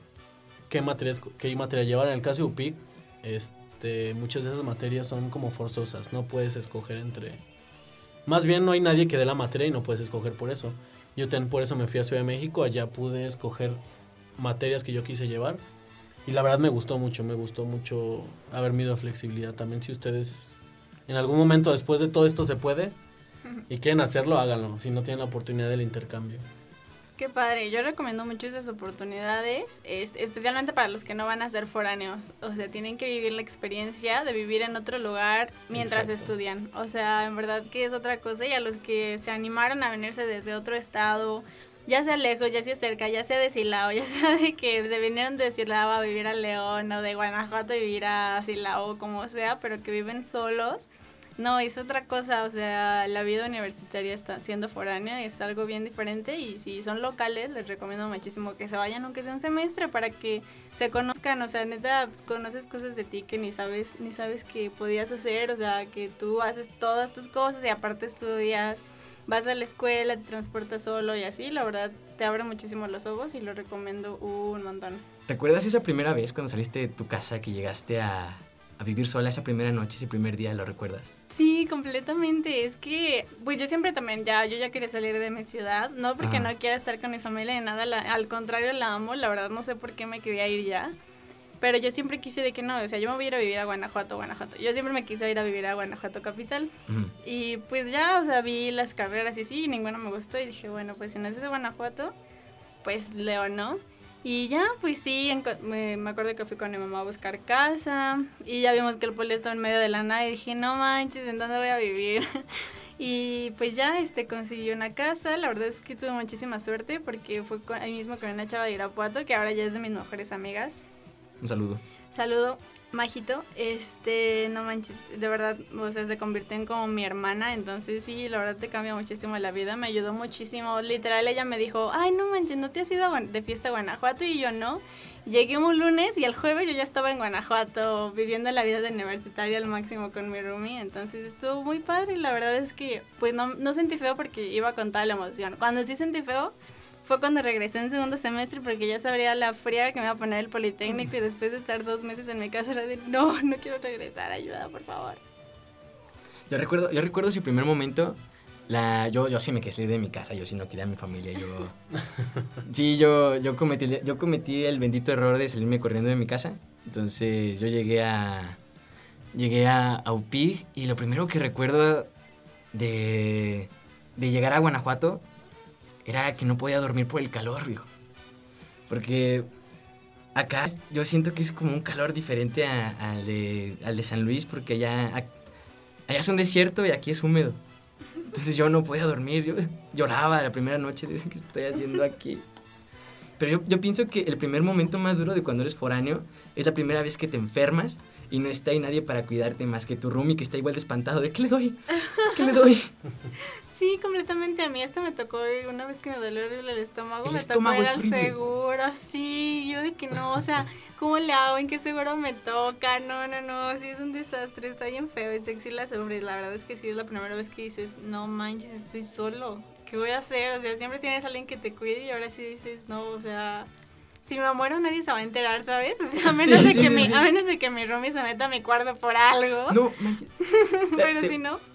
qué materias, qué materia llevar. En el caso de UPIC, este, muchas de esas materias son como forzosas, no puedes escoger entre... Más bien no hay nadie que dé la materia y no puedes escoger por eso. Yo ten, por eso me fui a Ciudad de México, allá pude escoger materias que yo quise llevar. Y la verdad me gustó mucho, me gustó mucho haber ido a flexibilidad. También si ustedes en algún momento después de todo esto se puede y quieren hacerlo, háganlo, si no tienen la oportunidad del intercambio. Qué padre, yo recomiendo mucho esas oportunidades, especialmente para los que no van a ser foráneos. O sea, tienen que vivir la experiencia de vivir en otro lugar mientras estudian. O sea, en verdad que es otra cosa y a los que se animaron a venirse desde otro estado, ya sea lejos, ya sea cerca, ya sea de Silao, ya sea de que se vinieron de Silao a vivir a León o de Guanajuato a vivir a Silao, como sea, pero que viven solos no, es otra cosa, o sea, la vida universitaria está siendo foránea, es algo bien diferente y si son locales les recomiendo muchísimo que se vayan aunque sea un semestre para que se conozcan, o sea, neta conoces cosas de ti que ni sabes ni sabes que podías hacer, o sea, que tú haces todas tus cosas y aparte estudias, vas a la escuela, te transportas solo y así, la verdad te abre muchísimo los ojos y lo recomiendo un montón. ¿Recuerdas esa primera vez cuando saliste de tu casa que llegaste a a vivir sola esa primera noche, ese primer día, ¿lo recuerdas? Sí, completamente. Es que, pues yo siempre también, ya, yo ya quería salir de mi ciudad, no porque no quiera estar con mi familia ni nada, al contrario la amo, la verdad no sé por qué me quería ir ya. Pero yo siempre quise de que no, o sea, yo me voy a ir a vivir a Guanajuato, Guanajuato. Yo siempre me quise ir a vivir a Guanajuato capital. Y pues ya, o sea, vi las carreras y sí, ninguna me gustó y dije, bueno, pues si no es de Guanajuato, pues Leo, ¿no? Y ya, pues sí, me, acuerdo que fui con mi mamá a buscar casa y ya vimos que el poli estaba en medio de la nada y dije, no manches, ¿en dónde voy a vivir? Y pues ya este consiguió una casa, la verdad es que tuve muchísima suerte porque fue ahí mismo con una chava de Irapuato que ahora ya es de mis mejores amigas. Un saludo. Saludo, Majito. Este, no manches, de verdad, o sea, se convirtió en como mi hermana, entonces sí, la verdad te cambia muchísimo la vida, me ayudó muchísimo. Literal, ella me dijo, ay, no manches, ¿no te has ido de fiesta a Guanajuato? Y yo no. Llegué un lunes y el jueves yo ya estaba en Guanajuato viviendo la vida de universitaria al máximo con mi roomie, entonces estuvo muy padre la verdad es que pues no, no sentí feo porque iba con toda la emoción. Cuando sí sentí feo fue cuando regresé en segundo semestre porque ya sabría la fría que me iba a poner el Politécnico y después de estar dos meses en mi casa era de no, no quiero regresar, ayuda por favor. Yo recuerdo, yo recuerdo ese primer momento la, yo, yo sí me quedé de mi casa, yo sí no quería a mi familia, yo... Sí, yo, yo, cometí, yo cometí el bendito error de salirme corriendo de mi casa. Entonces yo llegué a... Llegué a, a UPIG y lo primero que recuerdo de, de llegar a Guanajuato era que no podía dormir por el calor, viejo. Porque acá yo siento que es como un calor diferente al, de, al de San Luis, porque allá, allá es un desierto y aquí es húmedo. Entonces yo no podía dormir, yo lloraba la primera noche de que estoy haciendo aquí. Pero yo, yo, pienso que el primer momento más duro de cuando eres foráneo es la primera vez que te enfermas y no está ahí nadie para cuidarte más que tu roomie que está igual de espantado de ¿qué le doy? ¿Qué le doy? Sí, completamente. A mí esto me tocó una vez que me dolió el estómago, me tocó ir al seguro, sí, yo de que no, o sea, ¿cómo le hago? ¿En qué seguro me toca? No, no, no, sí es un desastre, está bien feo, es sexy la sobre, la verdad es que sí es la primera vez que dices, no manches, estoy solo, ¿qué voy a hacer? O sea, siempre tienes a alguien que te cuide y ahora sí dices, no, o sea, si me muero nadie se va a enterar, ¿sabes? O sea, a menos, de, que mi, a menos de que mi roomie se meta a mi cuarto por algo. No, manches. Pero si no...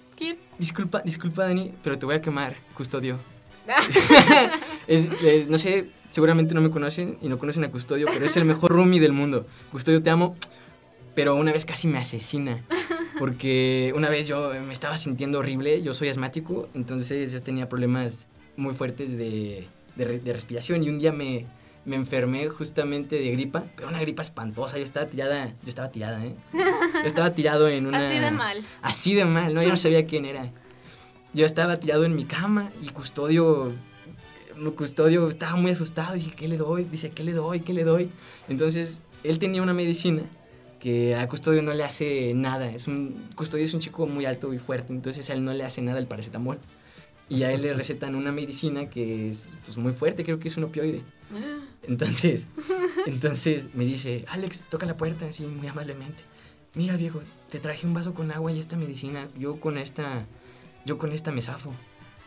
Disculpa, disculpa, Dani, pero te voy a quemar, custodio. no sé, seguramente no me conocen y no conocen a Custodio, pero es el mejor roomie del mundo. Custodio, te amo, pero una vez casi me asesina. Porque una vez yo me estaba sintiendo horrible, yo soy asmático, entonces yo tenía problemas muy fuertes de, de respiración y un día me, me enfermé justamente de gripa, pero una gripa espantosa. Yo estaba tirada, yo estaba tirada, ¿eh? Yo estaba tirado en una... Así de mal. Así de mal, ¿no? Yo no sabía quién era. Yo estaba tirado en mi cama y Custodio, Custodio estaba muy asustado. Dije, ¿qué le doy? Dice, ¿qué le doy? ¿Qué le doy? Entonces, él tenía una medicina que a Custodio no le hace nada. Es un, Custodio es un chico muy alto y fuerte, entonces a él no le hace nada el paracetamol. Y a él le recetan una medicina que es pues, muy fuerte, creo que es un opioide. Entonces, entonces me dice, Alex, toca la puerta así muy amablemente. Mira, viejo, te traje un vaso con agua y esta medicina. Yo con esta, yo con esta me zafo.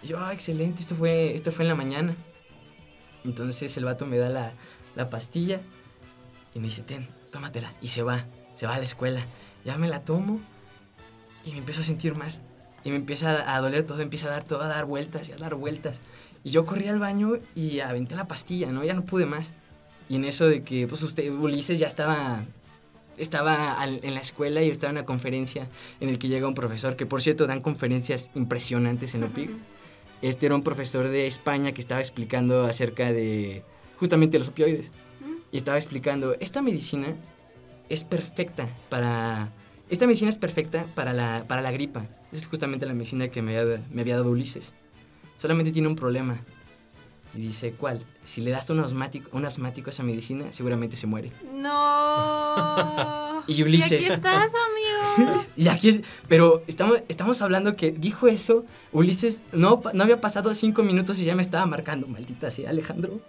Y yo, ah, excelente, esto fue, esto fue en la mañana. Entonces el vato me da la, la pastilla y me dice, ten, tómatela. Y se va, se va a la escuela. Ya me la tomo y me empiezo a sentir mal. Y me empieza a doler todo, empieza a dar todo, a dar vueltas y a dar vueltas. Y yo corrí al baño y aventé la pastilla, ¿no? Ya no pude más. Y en eso de que, pues usted, Ulises ya estaba, estaba en la escuela y estaba en una conferencia en el que llega un profesor, que por cierto dan conferencias impresionantes en OPIC. Este era un profesor de España que estaba explicando acerca de justamente los opioides. Y estaba explicando, esta medicina es perfecta para... Esta medicina es perfecta para la, para la gripa. Es justamente la medicina que me había, me había dado Ulises. Solamente tiene un problema. Y dice, ¿cuál? Si le das un asmático, un asmático a esa medicina, seguramente se muere. No. Y Ulises. Y aquí estás, amigo. y aquí es, pero estamos, estamos hablando que dijo eso, Ulises no, no había pasado cinco minutos y ya me estaba marcando, maldita sea, Alejandro.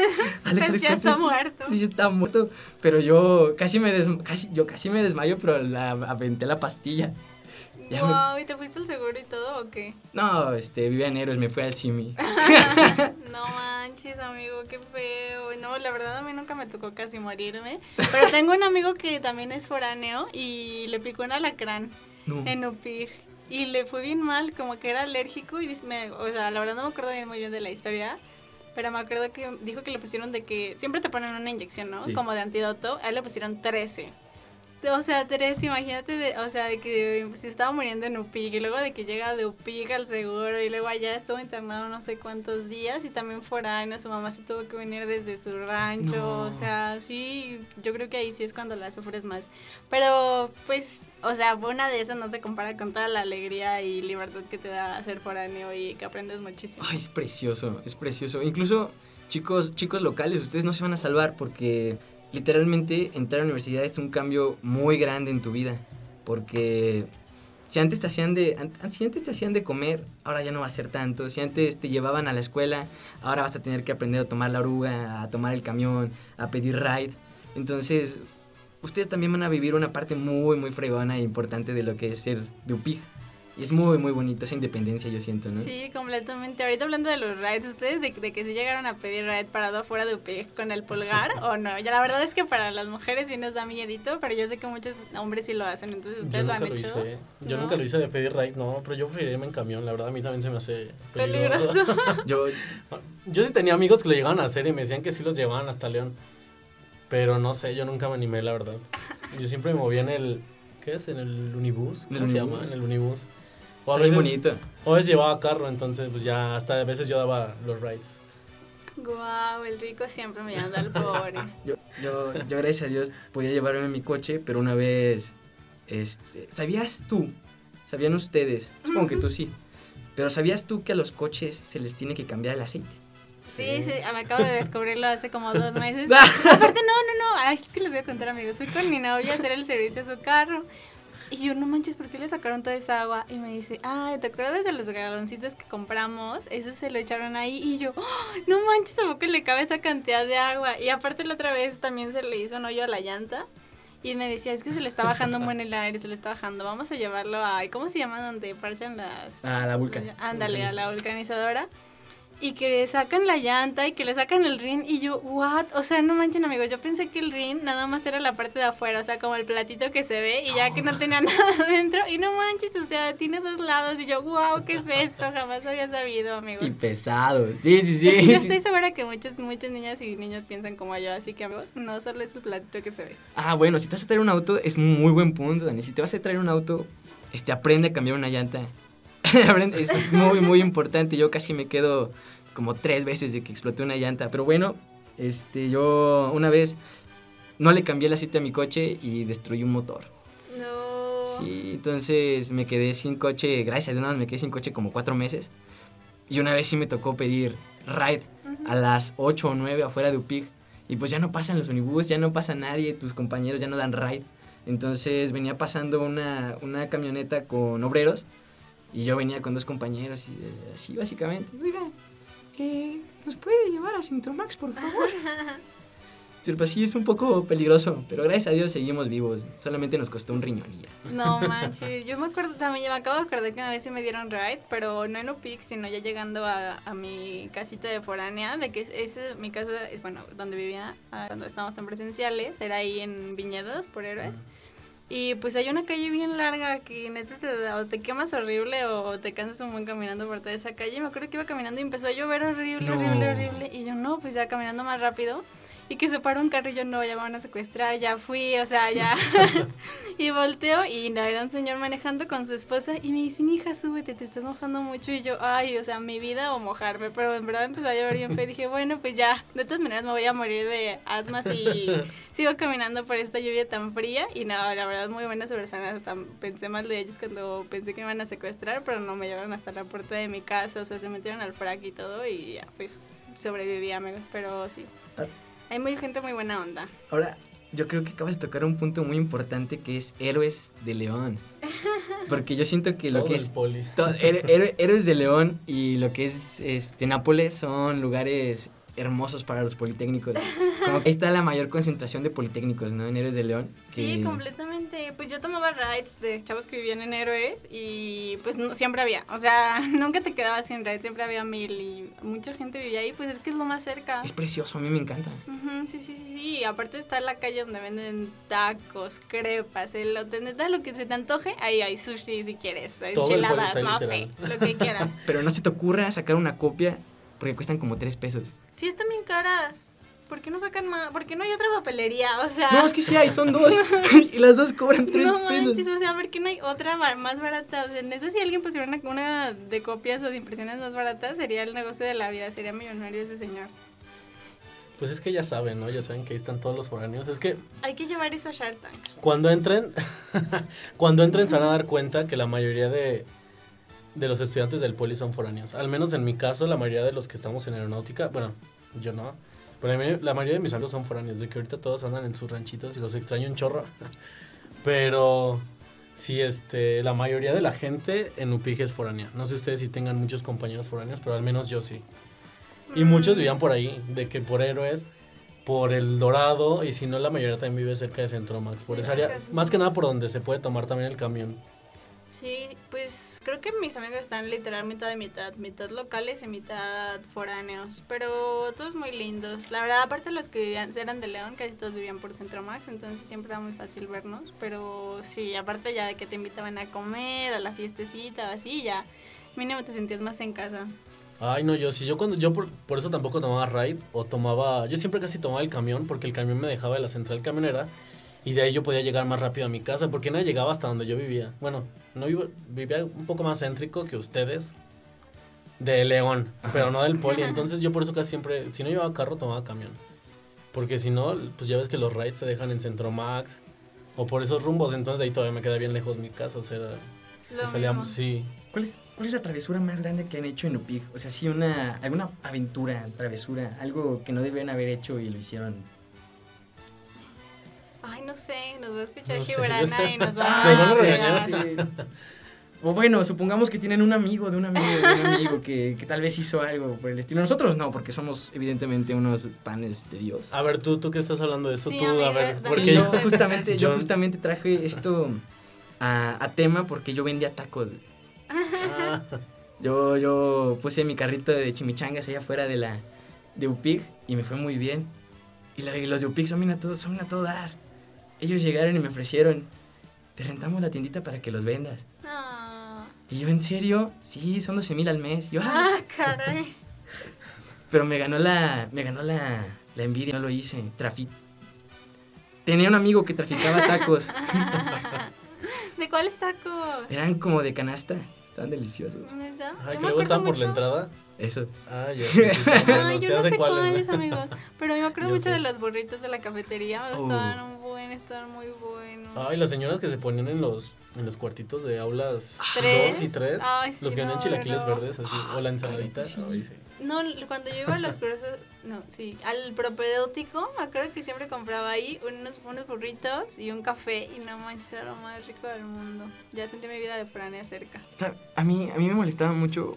Alex, ya está muerto. Sí, ya está muerto. Pero yo casi me, casi, yo casi me desmayo, pero la, aventé la pastilla. Wow, ¿y te fuiste al seguro y todo o qué? No, este, vivía en Héroes, me fui al Simi. no manches, amigo, qué feo. No, la verdad a mí nunca me tocó casi morirme. Pero tengo un amigo que también es foráneo y le picó un alacrán en Upig. Y le fue bien mal, como que era alérgico y me, o sea, la verdad no me acuerdo bien muy bien de la historia. Pero me acuerdo que dijo que le pusieron de que siempre te ponen una inyección, ¿no? Como de antídoto. A él le pusieron 13. O sea, Teresa, imagínate, de, o sea, de que se estaba muriendo en Upig y luego de que llega de Upig al seguro y luego allá estuvo internado no sé cuántos días y también foráneo, su mamá se tuvo que venir desde su rancho, o sea, sí, yo creo que ahí sí es cuando la sufres más. Pero, pues, o sea, una de esas no se compara con toda la alegría y libertad que te da ser foráneo y que aprendes muchísimo. Ay, es precioso, es precioso. Incluso, chicos, chicos locales, ustedes no se van a salvar porque literalmente entrar a la universidad es un cambio muy grande en tu vida. Porque si antes te hacían de, si antes te hacían de comer, ahora ya no va a ser tanto. Si antes te llevaban a la escuela, ahora vas a tener que aprender a tomar la oruga, a tomar el camión, a pedir ride. Entonces, ustedes también van a vivir una parte muy, muy fregona e importante de lo que es ser de. Y es muy, muy bonito esa independencia, yo siento, ¿no? Sí, completamente. Ahorita hablando de los rides, ¿ustedes de, que si llegaron a pedir ride parado afuera de UPIG con el pulgar o no? Ya la verdad es que para las mujeres sí nos da miedito, pero yo sé que muchos hombres sí lo hacen, entonces ustedes lo han hecho. Hice. Yo nunca lo hice de pedir ride, no, pero yo preferiría irme en camión, la verdad a mí también se me hace peligroso. peligroso. yo, yo sí tenía amigos que lo llegaban a hacer y me decían que sí los llevaban hasta León. Pero no sé, yo nunca me animé, la verdad. Yo siempre me movía en el. ¿Qué es? En el Unibus. ¿Cómo se llama? En el Unibus. O a veces, bonito. O a veces llevaba carro, entonces pues ya hasta a veces yo daba los rides. Guau, el rico siempre me anda al pobre. yo, yo, yo, gracias a Dios, podía llevarme mi coche, pero una vez. Este, ¿Sabías tú? ¿Sabían ustedes? Supongo que tú sí. Pero ¿sabías tú que a los coches se les tiene que cambiar el aceite? Sí, sí, me acabo de descubrirlo hace como dos meses. Aparte, no, no, no, Ay, es que les voy a contar, amigos. Fui con mi novia a hacer el servicio a su carro. Y yo, no manches, ¿por qué le sacaron toda esa agua? Y me dice, ay, ¿te acuerdas de los galoncitos que compramos? Eso se lo echaron ahí. Y yo, oh, no manches, ¿a poco le cabe esa cantidad de agua? Y aparte la otra vez también se le hizo un hoyo a la llanta. Y me decía, es que se le está bajando muy en el aire, se le está bajando. Vamos a llevarlo a, ¿cómo se llama donde parchan las... A la vulcan. Ándale, a la vulcanizadora y que sacan la llanta y que le sacan el rin y yo, what? O sea, no manchen amigos, yo pensé que el rin nada más era la parte de afuera, o sea, como el platito que se ve y ya que no tenía nada adentro y no manches, o sea, tiene dos lados y yo, wow, ¿qué es esto? Jamás había sabido, amigos. Y pesado, sí, sí, sí. yo estoy segura que muchas, muchas niñas y niños piensan como yo, así que amigos, no solo es el platito que se ve. Ah, bueno, si te vas a traer un auto, es muy buen punto, Dani, si te vas a traer un auto, este, aprende a cambiar una llanta. es muy, muy importante, yo casi me quedo como tres veces de que exploté una llanta. Pero bueno, este, yo una vez no le cambié el aceite a mi coche y destruí un motor. No. Sí, entonces me quedé sin coche, gracias a Dios, me quedé sin coche como cuatro meses. Y una vez sí me tocó pedir ride a las 8 o 9 afuera de UPIG. Y pues ya no pasan los unibús, ya no pasa nadie, tus compañeros ya no dan ride. Entonces venía pasando una, una camioneta con obreros y yo venía con dos compañeros y así básicamente. Oiga, ¿nos puede llevar a Sintromax, por favor? Pues sí, es un poco peligroso, pero gracias a Dios seguimos vivos. Solamente nos costó un ya. No manches, yo me acuerdo también, me acabo de acordar que una vez sí me dieron ride, pero no en UPIC, sino ya llegando a, a mi casita de foránea, de que ese, mi casa, bueno, donde vivía, ah, cuando estábamos en presenciales, era ahí en Viñedos, por Héroes. Y pues hay una calle bien larga que neta te, o te quemas horrible o te cansas un buen caminando por toda esa calle. Me acuerdo que iba caminando y empezó a llover horrible, horrible, horrible. Y yo no, pues ya caminando más rápido y que se paró un carro y yo no, ya van a secuestrar, ya fui, o sea, ya. y volteo y no, era un señor manejando con su esposa y me dicen, hija, súbete, te estás mojando mucho. Y yo, ay, o sea, mi vida o mojarme, pero en verdad empezó a llover bien feo y dije, bueno, pues ya, de todas maneras me voy a morir de asma si sigo caminando por esta lluvia tan fría. Y no, la verdad, muy buenas personas, pensé mal de ellos cuando pensé que me iban a secuestrar, pero no me llevaron hasta la puerta de mi casa, o sea, se metieron al frac y todo y ya, pues sobreviví, amigos, pero sí. Hay muy gente muy buena onda. Ahora, yo creo que acabas de tocar un punto muy importante que es Héroes de León. Porque yo siento que lo que es. Poli. héroes de León y lo que es este, Nápoles son lugares hermosos para los politécnicos. Como que está la mayor concentración de politécnicos, ¿no? En Héroes de León. Sí, completamente. Pues yo tomaba rides de chavos que vivían en Héroes y pues siempre había. O sea, nunca te quedabas sin rides, siempre había mil y mucha gente vivía ahí, pues es que es lo más cerca. Es precioso, a mí me encanta. sí, sí, sí, sí. Y aparte está la calle donde venden tacos, crepas, elotes, da lo que se te antoje, ahí hay sushi si quieres, enchiladas, no sé, lo que quieras. Pero no se te ocurra sacar una copia porque cuestan como tres pesos. Sí, están bien caras. ¿por qué no sacan más? ¿Por qué no hay otra papelería? O sea. No, es que sí hay, son dos. y las dos cobran tres no pesos. manches, o sea, ¿por qué no hay otra más barata? O sea, neta, si alguien pusiera una, una de copias o de impresiones más baratas, sería el negocio de la vida, sería millonario ese señor. Pues es que ya saben, ¿no? Ya saben que ahí están todos los foráneos. Es que Hay que llevar eso a Shark Tank. cuando entren, cuando entren se van a dar cuenta que la mayoría de, de los estudiantes del poli son foráneos. Al menos en mi caso, la mayoría de los que estamos en aeronáutica, bueno, yo no, pero la mayoría- la mayoría de mis amigos son foráneos, de que ahorita todos andan en sus ranchitos y los extraño un chorro. Pero sí, este, la mayoría de la gente en Upige es foránea. No sé ustedes si tengan muchos compañeros foráneos, pero al menos yo sí. Y muchos vivían por ahí, de que por héroes, por el Dorado, y si no, la mayoría también vive cerca de Centromax. Por Sí, esa área, más que nada por donde se puede tomar también el camión. Sí, pues creo que mis amigos están literal mitad de mitad, mitad locales y mitad foráneos, pero todos muy lindos. La verdad, aparte los que vivían, eran de León, casi todos vivían por Centro Max, entonces siempre era muy fácil vernos, pero sí, aparte ya de que te invitaban a comer, a la fiestecita así, ya mínimo te sentías más en casa. Ay, no, yo sí, yo cuando, yo por, por eso tampoco tomaba ride o tomaba, yo siempre casi tomaba el camión porque el camión me dejaba de la central camionera y de ahí yo podía llegar más rápido a mi casa porque nadie llegaba hasta donde yo vivía. Bueno, no vivo- vivía un poco más céntrico que ustedes de León, pero no del poli, entonces yo por eso casi siempre, si no llevaba carro, tomaba camión. Porque si no, pues ya ves que los rides se dejan en Centro Max o por esos rumbos, entonces de ahí todavía me queda bien lejos mi casa, o sea, salíamos, mismo. sí. ¿Cuál es, ¿Cuál es la travesura más grande que han hecho en Upig? O sea, sí, una, alguna aventura, travesura, algo que no debían haber hecho y lo hicieron. Ay, no sé, nos va a escuchar No sé. Y nos va a nos van a pegar. regañar. este, O bueno, supongamos que tienen un amigo de un amigo de un amigo que, que tal vez hizo algo por el estilo. Nosotros no, porque somos evidentemente unos panes de Dios. A ver, tú, tú que estás hablando de eso, Sí, tú, amiga, a ver, dame ¿por Sí, qué? yo Porque- justamente, yo justamente traje esto a, a tema porque yo vendía tacos. Ah, Yo, yo puse mi carrito de chimichangas allá afuera de la de Upig y me fue muy bien. Y, la- y los de Upig son a todo, son a todo dar. Ellos llegaron y me ofrecieron, te rentamos la tiendita para que los vendas. Ah, Y yo, ¿en serio? Sí, son 12 mil al mes. Yo, "Ah". ah, caray. Pero me ganó la, me ganó la, la envidia, no lo hice. Trafi Tenía un amigo que traficaba tacos. ¿De cuáles tacos? Eran como de canasta. Estaban deliciosos. ¿Neta? ay, Yo que acuerdo estaban por la entrada. Eso. Ah, ya. sí, sí, están Ay, yo no sé cuáles. cuáles, amigos. Pero me acuerdo Yo mucho sí. de los burritos de la cafetería. Me gustaban Oh. un buen, estaban muy buenos. Ay, las señoras que se ponían en los, en los cuartitos de aulas ¿Tres? 2 y 3. Ay, sí, los que venden no, chilaquiles no. verdes, así. O la ensaladita. Sí. Ay, sí. No, cuando yo iba a los cursos, no, sí, al propedéutico, me acuerdo que siempre compraba ahí unos, unos burritos y un café y no manches, era lo más rico del mundo. Ya sentí mi vida de foránea cerca. O sea, a mí, a mí me molestaba mucho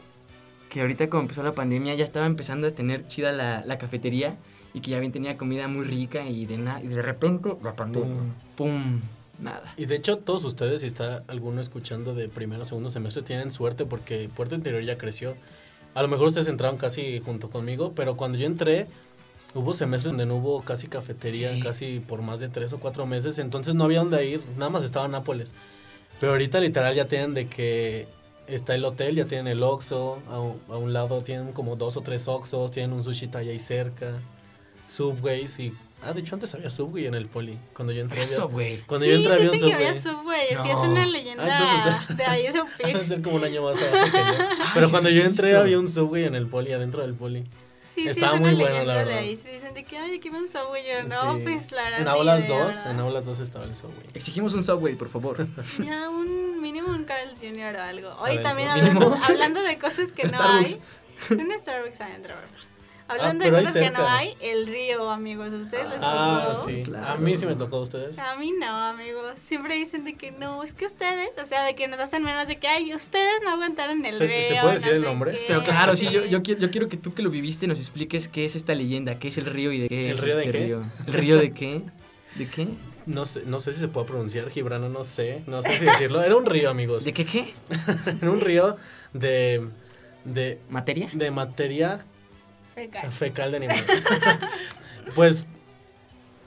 que ahorita cuando empezó la pandemia ya estaba empezando a tener chida la, la cafetería y que ya bien tenía comida muy rica y de, na- y de repente la pandemia. Pum. Nada. Y de hecho, todos ustedes, si está alguno escuchando de primero o segundo semestre, tienen suerte porque Puerto Interior ya creció. A lo mejor ustedes entraron casi junto conmigo, pero cuando yo entré, hubo semestres donde no hubo casi cafetería, Sí. casi por más de tres o cuatro meses, entonces no había dónde ir, nada más estaba Nápoles. Pero ahorita literal ya tienen de que está el hotel, ya tienen el Oxxo, a, un- a un lado tienen como dos o tres Oxxos, tienen un sushi ahí cerca, Subways y... Ah, de hecho antes había Subway en el poli, cuando yo entré. Eso, güey. Cuando sí, yo entré había un dicen que Subway. había Subway, sí, es No. una leyenda Ah, entonces- de ahí de Va a Upig. ser como un año más abajo que yo. Pero cuando sí yo entré visto. había un subway en el poli, adentro del poli. Sí, sí, Estaba es una muy bueno, leyenda la de verdad. ahí. Se dicen de que, ay, aquí va un Subway. Yo, no, Sí. pues la verdad. En aulas idea, 2, ¿verdad? en aulas 2 estaba el subway. Exigimos un subway, por favor. Ya, un mínimo un Carl's Jr. o algo. Adentro. también hablando, hablando de cosas que no hay. Un Starbucks adentro, ¿verdad? Hablando Ah, de cosas que no hay, el río, amigos. ¿A ustedes les Ah, tocó? sí. Claro. A mí sí me tocó a ustedes. A mí no, amigos. Siempre dicen de que no, es que ustedes, o sea, de que nos hacen menos de que, ay, ustedes no aguantaron el ¿Se- río. se puede decir no el nombre? qué". Pero claro, sí, yo, yo, quiero, yo quiero que tú que lo viviste nos expliques qué es esta leyenda, qué es el río y de qué ¿El es río de este qué? río. ¿El río de qué? ¿De qué? No sé, no sé si se puede pronunciar, Gibrano, no sé. No sé si decirlo. Era un río, amigos. ¿De qué qué? Era un río de, de, ¿Materia? de materia Fecal. fecal de animal. pues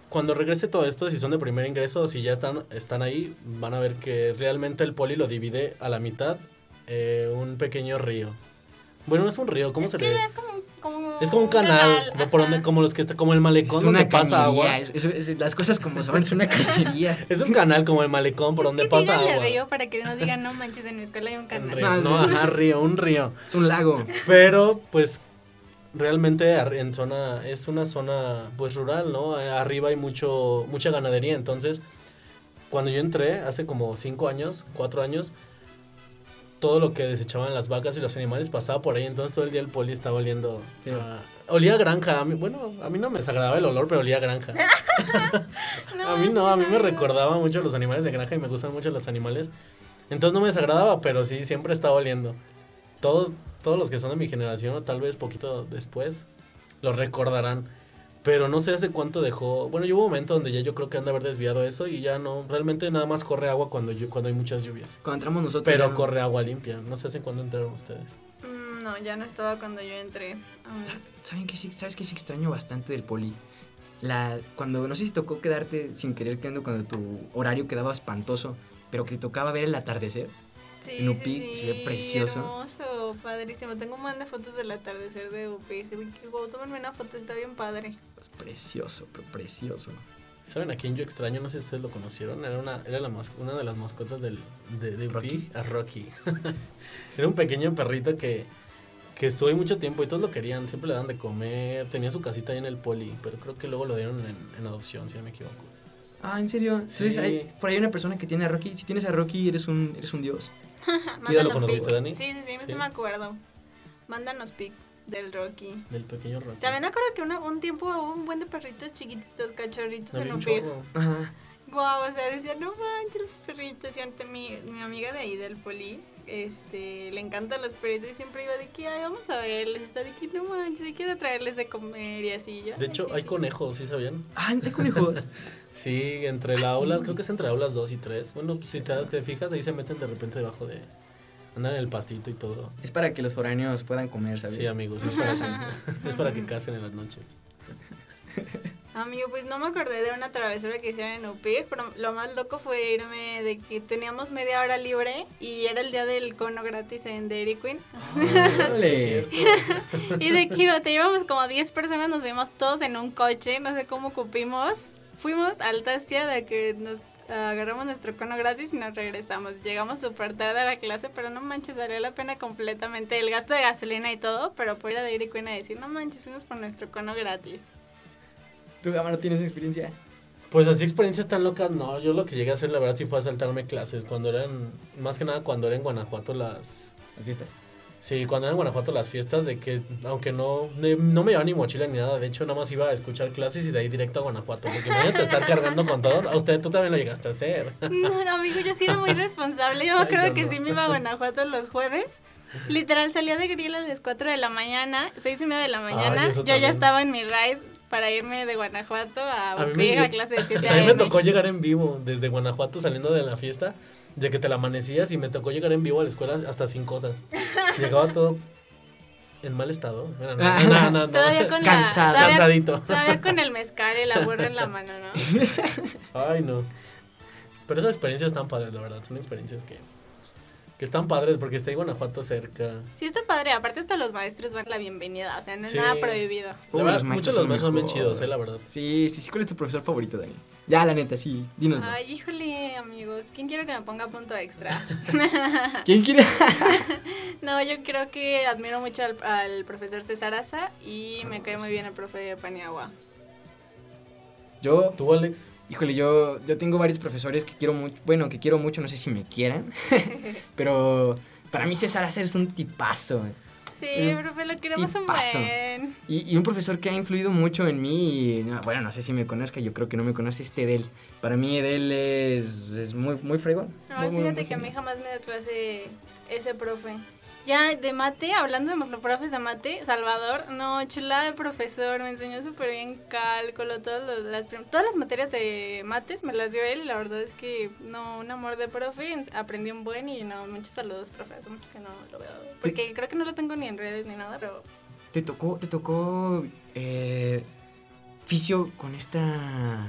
cuando regrese todo esto, si son de primer ingreso o si ya están, están ahí, van a ver que realmente el poli lo divide a la mitad eh, un pequeño río. Bueno, no es un río, ¿cómo es se que le es como, como Es como un canal, ¿no? por donde, como los que está, como el malecón Es donde una pasa agua. cañería. es- es- es- las cosas como son, es una cañería. Es un canal como el malecón por donde que pasa agua. río para que no digan, no manches, en mi escuela hay un Un canal. río, No, ajá, río, un río. Es un lago. Pero, pues, realmente en zona, es una zona, pues, rural, ¿no? Eh, Arriba hay mucho, mucha ganadería, entonces, cuando yo entré, hace como cinco años, cuatro años, todo lo que desechaban las vacas y los animales pasaba por ahí, entonces todo el día el poli estaba oliendo, Feo. a- olía a granja, a mí, bueno, a mí no me desagradaba el olor, pero olía a granja. a mí no, a mí me recordaba mucho los animales de granja y me gustan mucho los animales. Entonces no me desagradaba, pero sí, siempre estaba oliendo. Todos, todos los que son de mi generación, o tal vez poquito después, lo recordarán. Pero no sé hace cuánto dejó. Bueno, yo hubo un momento donde ya yo creo que han de haber desviado eso y ya no. Realmente nada más corre agua cuando, llu- cuando hay muchas lluvias. Cuando entramos nosotros. Pero no. corre agua limpia. No sé hace cuándo entraron ustedes. Mm, no, ya no estaba cuando yo entré. aún. ¿Saben qué sí, ¿Sabes qué sí extraño bastante del poli? La, cuando, no sé si tocó quedarte sin querer quedando cuando tu horario quedaba espantoso, pero que te tocaba ver el atardecer. Sí, en sí, Upic sí, se ve precioso. Hermoso, padrísimo. Tengo un montón de fotos del atardecer de wow, tómenme una foto, está bien padre. Es precioso, pero precioso. ¿Saben a quién yo extraño? No sé si ustedes lo conocieron. Era una, era la mas- una de las mascotas del, de, de ¿Rocky? A Rocky. era un pequeño perrito que, que estuvo ahí mucho tiempo y todos lo querían. Siempre le daban de comer. Tenía su casita ahí en el poli, pero creo que luego lo dieron en, en adopción, si no me equivoco. Ah, ¿en serio? Entonces, Sí. hay- por ahí hay una persona que tiene a Rocky. Si tienes a Rocky, eres un, eres un dios. ¿Tú ya lo conociste, pic. Dani? Sí, sí, sí, Sí. me acuerdo. Mándanos pic del Rocky. Del pequeño Rocky. También me acuerdo que una- un tiempo hubo un buen de perritos chiquititos, cachorritos Había en un. Ajá. Guau, o sea, decía, no manches, los perritos. Y ahorita mi, mi amiga de ahí del poli, este, le encantan los perritos y siempre iba de que, ay, vamos a verles. Está de que, no manches, hay que ir a traerles de comer y así. Yo, De "Ay, hecho, sí, hay sí". conejos, ¿sí sabían? Ah, hay conejos. Sí, entre la Ah, aula, sí. creo que es entre aulas 2 y 3. Bueno, si te, te fijas, ahí se meten de repente debajo de... Andan en el pastito y todo. es para que los foráneos puedan comer, ¿sabes? Sí, amigos, es para, casen. es para que casen en las noches. Amigo, pues no me acordé de una travesura que hicieron en Upic, pero lo más loco fue irme de que teníamos media hora libre y era el día del cono gratis en Dairy Queen. Cierto. Y de que te íbamos como 10 personas, nos fuimos todos en un coche, no sé cómo cupimos. Fuimos al Tastia de que nos agarramos nuestro cono gratis y nos regresamos. Llegamos súper tarde a la clase, pero no manches, valió la pena completamente el gasto de gasolina y todo, pero por ir a Dairy Queen a decir, no manches, fuimos por nuestro cono gratis. ¿Tú, Gama, no tienes experiencia? Pues así experiencias tan locas, no. Yo lo que llegué a hacer, la verdad, sí fue a saltarme clases. Cuando eran, más que nada, cuando era en Guanajuato las... Las fiestas. Sí, cuando era en Guanajuato las fiestas, de que, aunque no, no me llevaba ni mochila ni nada, de hecho, nada más iba a escuchar clases y de ahí directo a Guanajuato. Porque imagínate estar cargando con todo. A usted, tú también lo llegaste a hacer. No, amigo, yo sí era muy responsable. Yo acuerdo yo que no. sí me iba a Guanajuato los jueves. Literal, salía de grill a las 4 de la mañana, 6 y media de la mañana. Ay, yo ya también. estaba en mi ride para irme de Guanajuato a A mí Upic me- a clase de 7 A mí me a.m. tocó llegar en vivo desde Guanajuato saliendo de la fiesta, de que te la amanecías y me tocó llegar en vivo a la escuela hasta sin cosas. Llegaba todo en mal estado. No, no, no, no, no. Todavía con Cansado. la... Todavía, Cansadito. todavía con el mezcal y la burra en la mano, ¿no? Ay, no. Pero esas experiencias están padres, la verdad. Son experiencias que, que están padres porque está ahí Guanajuato cerca. Sí, está padre. Aparte, hasta los maestros van la bienvenida. O sea, no es Sí. nada prohibido. Uy, La verdad, los muchos maestros de los son maestros son bien chidos, eh, la verdad. Sí, sí, sí. ¿Cuál es tu profesor favorito, Dani? Ya, la neta, sí. Dinos. Ay, híjole, amigos. ¿Quién quiere que me ponga punto extra? ¿Quién quiere? No, yo creo que admiro mucho al, al profesor César Asa y me cae muy bien el profe Paniagua. Yo, ¿Tú, Alex? Híjole, yo, yo tengo varios profesores que quiero mucho. Bueno, que quiero mucho, no sé si me quieran. pero para mí César Acer es un tipazo. Sí, un profe, lo queremos un tipazo. buen. Y, y un profesor que ha influido mucho en mí, y, no, bueno, no sé si me conozca, yo creo que no me conoce este Edel. Para mí Edel es, es muy, muy fregón. Ay, Muy, muy, fíjate muy que a mí jamás me dio clase ese profe. Ya de mate, hablando de profes de mate, Salvador, no, chula de profesor, me enseñó súper bien cálculo, todas las, todas las materias de mates me las dio él y la verdad es que no, un amor de profe, en- aprendí un buen y no, muchos saludos, profe, hace mucho que no lo veo, porque creo que no lo tengo ni en redes ni nada, pero Te tocó, te tocó eh, fisio con esta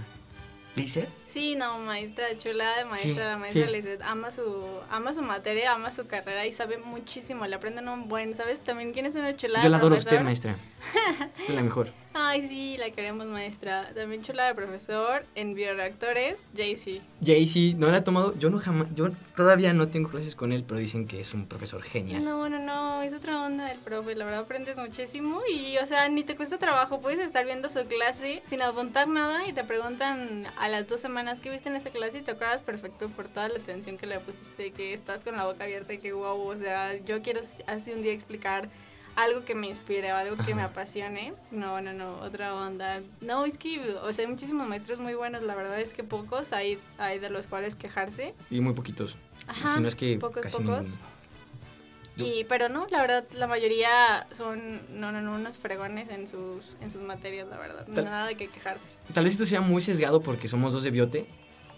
Lizeth. Sí, no, maestra chula de maestra, Sí, la maestra sí. Lizeth ama su, ama su materia, ama su carrera y sabe muchísimo, le aprenden un buen, ¿sabes? También quién es una chula Yo la adoro a usted, maestra. Es la mejor. Ay, sí, la queremos maestra. También chula de profesor en bioreactores, JC. Jaycee, no la ha tomado. Yo no jamás. Yo todavía no tengo clases con él, pero dicen que es un profesor genial. No, no, no, es otra onda el profe, la verdad aprendes muchísimo y, o sea, ni te cuesta trabajo, puedes estar viendo su clase sin apuntar nada y te preguntan a las dos semanas que viste en esa clase y te acuerdas perfecto por toda la atención que le pusiste, que estás con la boca abierta y que wow, o sea, yo quiero así un día explicar algo que me inspire o algo que me apasione. No, no, no, otra onda. No, es que, o sea, hay muchísimos maestros muy buenos, la verdad es que pocos hay, hay de los cuales quejarse. Y muy poquitos. Ajá, si no es que pocos, casi pocos. Y, pero no, la verdad, la mayoría son, no, no, no, unos fregones en sus, en sus materias, la verdad. Tal- Nada de que quejarse. Tal vez esto sea muy sesgado porque somos dos de biote,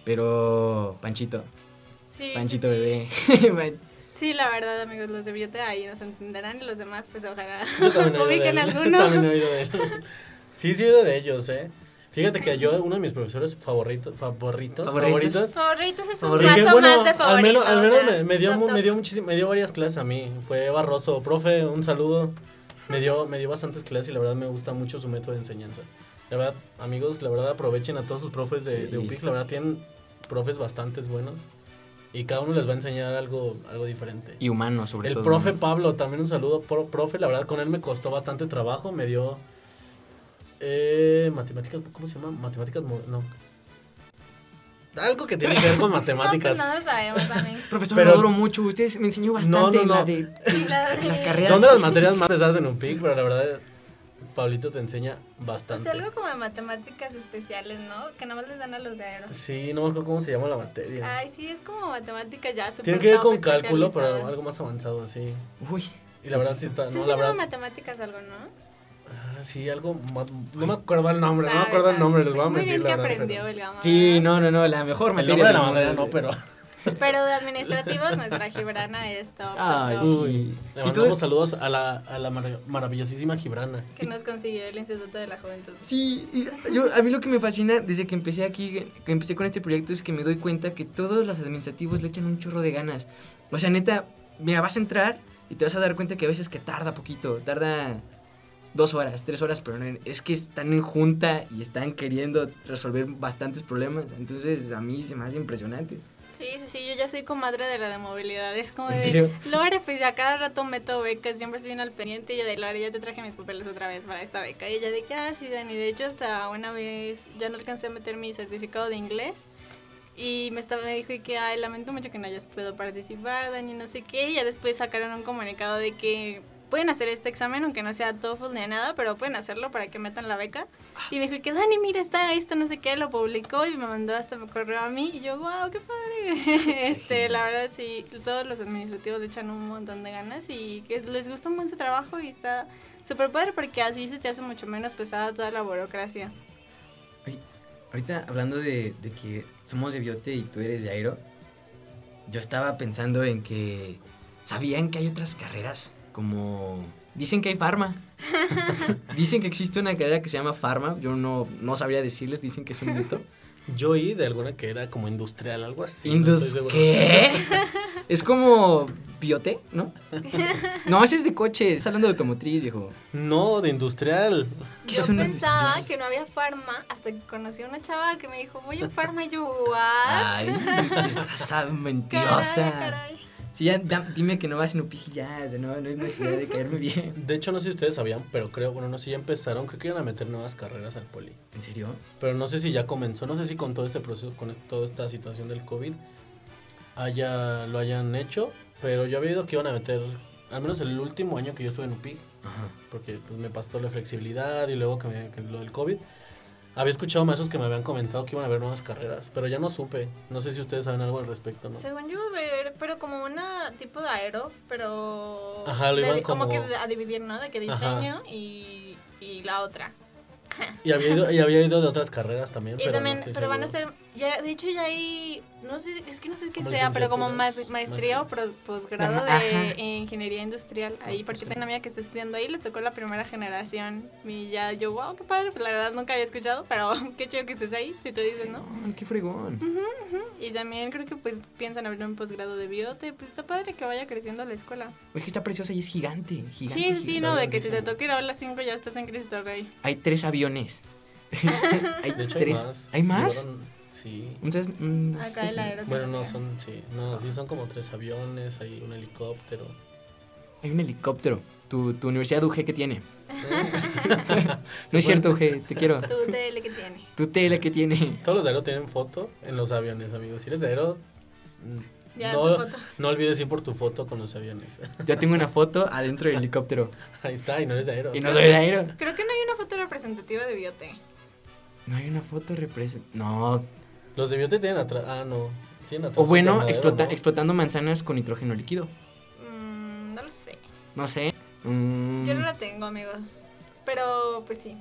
pero Panchito, Sí, Panchito sí, sí. bebé. Sí, la verdad, amigos, los de Biote ahí nos entenderán y los demás, pues ojalá ubiquen alguno. También he oído de él. Sí, sí he oído de ellos, ¿eh? Fíjate que yo, uno de mis profesores favoritos, favoritos, ¿Favoritos? favoritos, Favoritos es un Favoritos. Dije, paso bueno, más de al favoritos. menos, al menos o sea, me, me dio, me dio muchísimo, me dio varias clases a mí. Fue Barroso, profe, un saludo. Me dio, me dio bastantes clases y la verdad me gusta mucho su método de enseñanza. La verdad, amigos, la verdad aprovechen a todos sus profes de, Sí. de UPIC. La verdad tienen profes bastante buenos y cada uno les va a enseñar algo, algo diferente. Y humano, sobre El todo. profe ¿no? Pablo, también un saludo, pro- profe, la verdad con él me costó bastante trabajo, me dio eh, matemáticas, ¿cómo se llama? Matemáticas, no. Algo que tiene que ver con No, pues matemáticas. no lo sabemos también. Profesor, Pero- lo adoro mucho. Usted me enseñó bastante No, no, la no. de, Sí, la de- la carrera. Son de las materias más pesadas en un PIC, pero la verdad, Pablito te enseña O bastante. sea, algo como de matemáticas especiales, ¿no? Que nada más les dan a los de aero. Sí, no me acuerdo cómo se llama la materia. Ay, sí, es como matemáticas ya súper Tiene que ver con cálculo, pero algo más avanzado, sí. Uy. Y la verdad sí está, Sí, no, se la llama verdad. matemáticas algo, ¿no? ah, Sí, algo, no me acuerdo el nombre, no me Sabe, acuerdo el nombre, les voy a Pues muy mentir, bien la que verdad. aprendió pero- el Gama. Sí, no, no, no, la mejor El materia nombre de la mundo. no, pero Pero de administrativos, nuestra Gibrana es top. Ay, top, sí. le mandamos saludos a la, a la marav- maravillosísima Gibrana. Que nos consiguió el Instituto de la Juventud. Sí, y yo, a mí lo que me fascina desde que empecé aquí, que empecé con este proyecto, es que me doy cuenta que todos los administrativos le echan un chorro de ganas. O sea, neta, mira, vas a entrar y te vas a dar cuenta que a veces que tarda poquito, tarda dos horas, tres horas, pero no- es que están en junta y están queriendo resolver bastantes problemas. Entonces, a mí se me hace impresionante. Sí, sí, sí, yo ya soy comadre de la de movilidad. Es como ¿En de? Lore, pues ya cada rato meto becas, siempre estoy bien al pendiente. Y yo de Lore, ya te traje mis papeles otra vez para esta beca. Y ella de que, ah, sí, Dani. De hecho, hasta una vez ya no alcancé a meter mi certificado de inglés. Y me, estaba, me dijo y que, ay, lamento mucho que no hayas podido participar, Dani, no sé qué. Y ya después sacaron un comunicado de que pueden hacer este examen, aunque no sea TOEFL ni nada, pero pueden hacerlo para que metan la beca. Y me dijo que, Dani, mira, está esto, no sé qué, lo publicó y me mandó hasta me correo a mí. Y yo, wow, qué padre. este, la verdad, sí, todos los administrativos le echan un montón de ganas y que les gusta mucho su trabajo y está súper padre porque así se te hace mucho menos pesada toda la burocracia. Ahorita hablando de, de que somos de Biote y tú eres de Aero, yo estaba pensando en que sabían que hay otras carreras como dicen que hay farma. dicen que existe una carrera que se llama farma, yo no, no sabría decirles, dicen que es un mito. Yo oí de alguna que era como industrial, algo así. Indus-. ¿Qué? es como Biote, ¿no? No, ese es de coche, es hablando de automotriz, viejo. No, de industrial. ¿Qué yo pensaba industrial? que no había farma hasta que conocí a una chava que me dijo, voy a farma y yo, ¿what? Ay, estás mentirosa. Caray, caray. Sí, ya, dime que no vas en Upiji ya, o sea, no, no hay necesidad de caerme bien. De hecho, no sé si ustedes sabían, pero creo, bueno, no sé si ya empezaron, creo que iban a meter nuevas carreras al poli. ¿En serio? Pero no sé si ya comenzó, no sé si con todo este proceso, con toda esta situación del COVID, haya, lo hayan hecho, pero yo había oído que iban a meter, al menos el último año que yo estuve en UPIC, Ajá. porque pues, me pasó la flexibilidad y luego que, me- que lo del COVID. Había escuchado maestros que me habían comentado que iban a haber nuevas carreras, pero ya no supe. No sé si ustedes saben algo al respecto, ¿no? Según yo, a ver, pero como una tipo de aero, pero... Ajá, lo de- iban como... como- que a dividir, ¿no? De que diseño y, y la otra. Y había ido, y había ido de otras carreras también. Y pero también, no pero van a ser, ya, de hecho ya hay, no sé, es que no sé qué Como sea, pero como ma- maestría o pro- posgrado de ingeniería industrial ahí, porque tengo una amiga que está estudiando ahí, le tocó la primera generación y ya yo, wow, qué padre, pues la verdad nunca había escuchado, pero qué chido que estés ahí, si tú dices, ¿no? Ay, qué fregón. Y también creo que pues piensan abrir un posgrado de biote, pues está padre que vaya creciendo la escuela. Es que está preciosa y es gigante. gigante Sí, sí, gigante. no, de que si te toca ir a las 5 ya estás en Cristo Rey. Hay tres aviones. hay De hecho, hay tres. más. ¿Hay más? Sí. Un Ces- un Acá el. Bueno, no son, sí, no, sí son como tres aviones, hay un helicóptero. Hay un helicóptero. Tu, tu universidad UG que tiene. No es cierto, UG, te quiero. Tu TL que tiene. Tu tela que tiene. Todos los de Aero tienen foto en los aviones, amigos. Si eres de Aero, mm, Ya, no, tu foto. no olvides ir por tu foto con los aviones. Yo tengo una foto adentro del helicóptero. Ahí está, y no eres de Aero. Y no soy de aero. Creo que no hay una foto representativa de biote. No hay una foto represent... No. Los de Biote tienen atrás. Ah, no. Tienen atrás. O bueno, invernadero, explota- ¿no? explotando manzanas con nitrógeno líquido. Mm, no lo sé. No sé. Mm, Yo no la tengo, amigos. Pero, pues sí.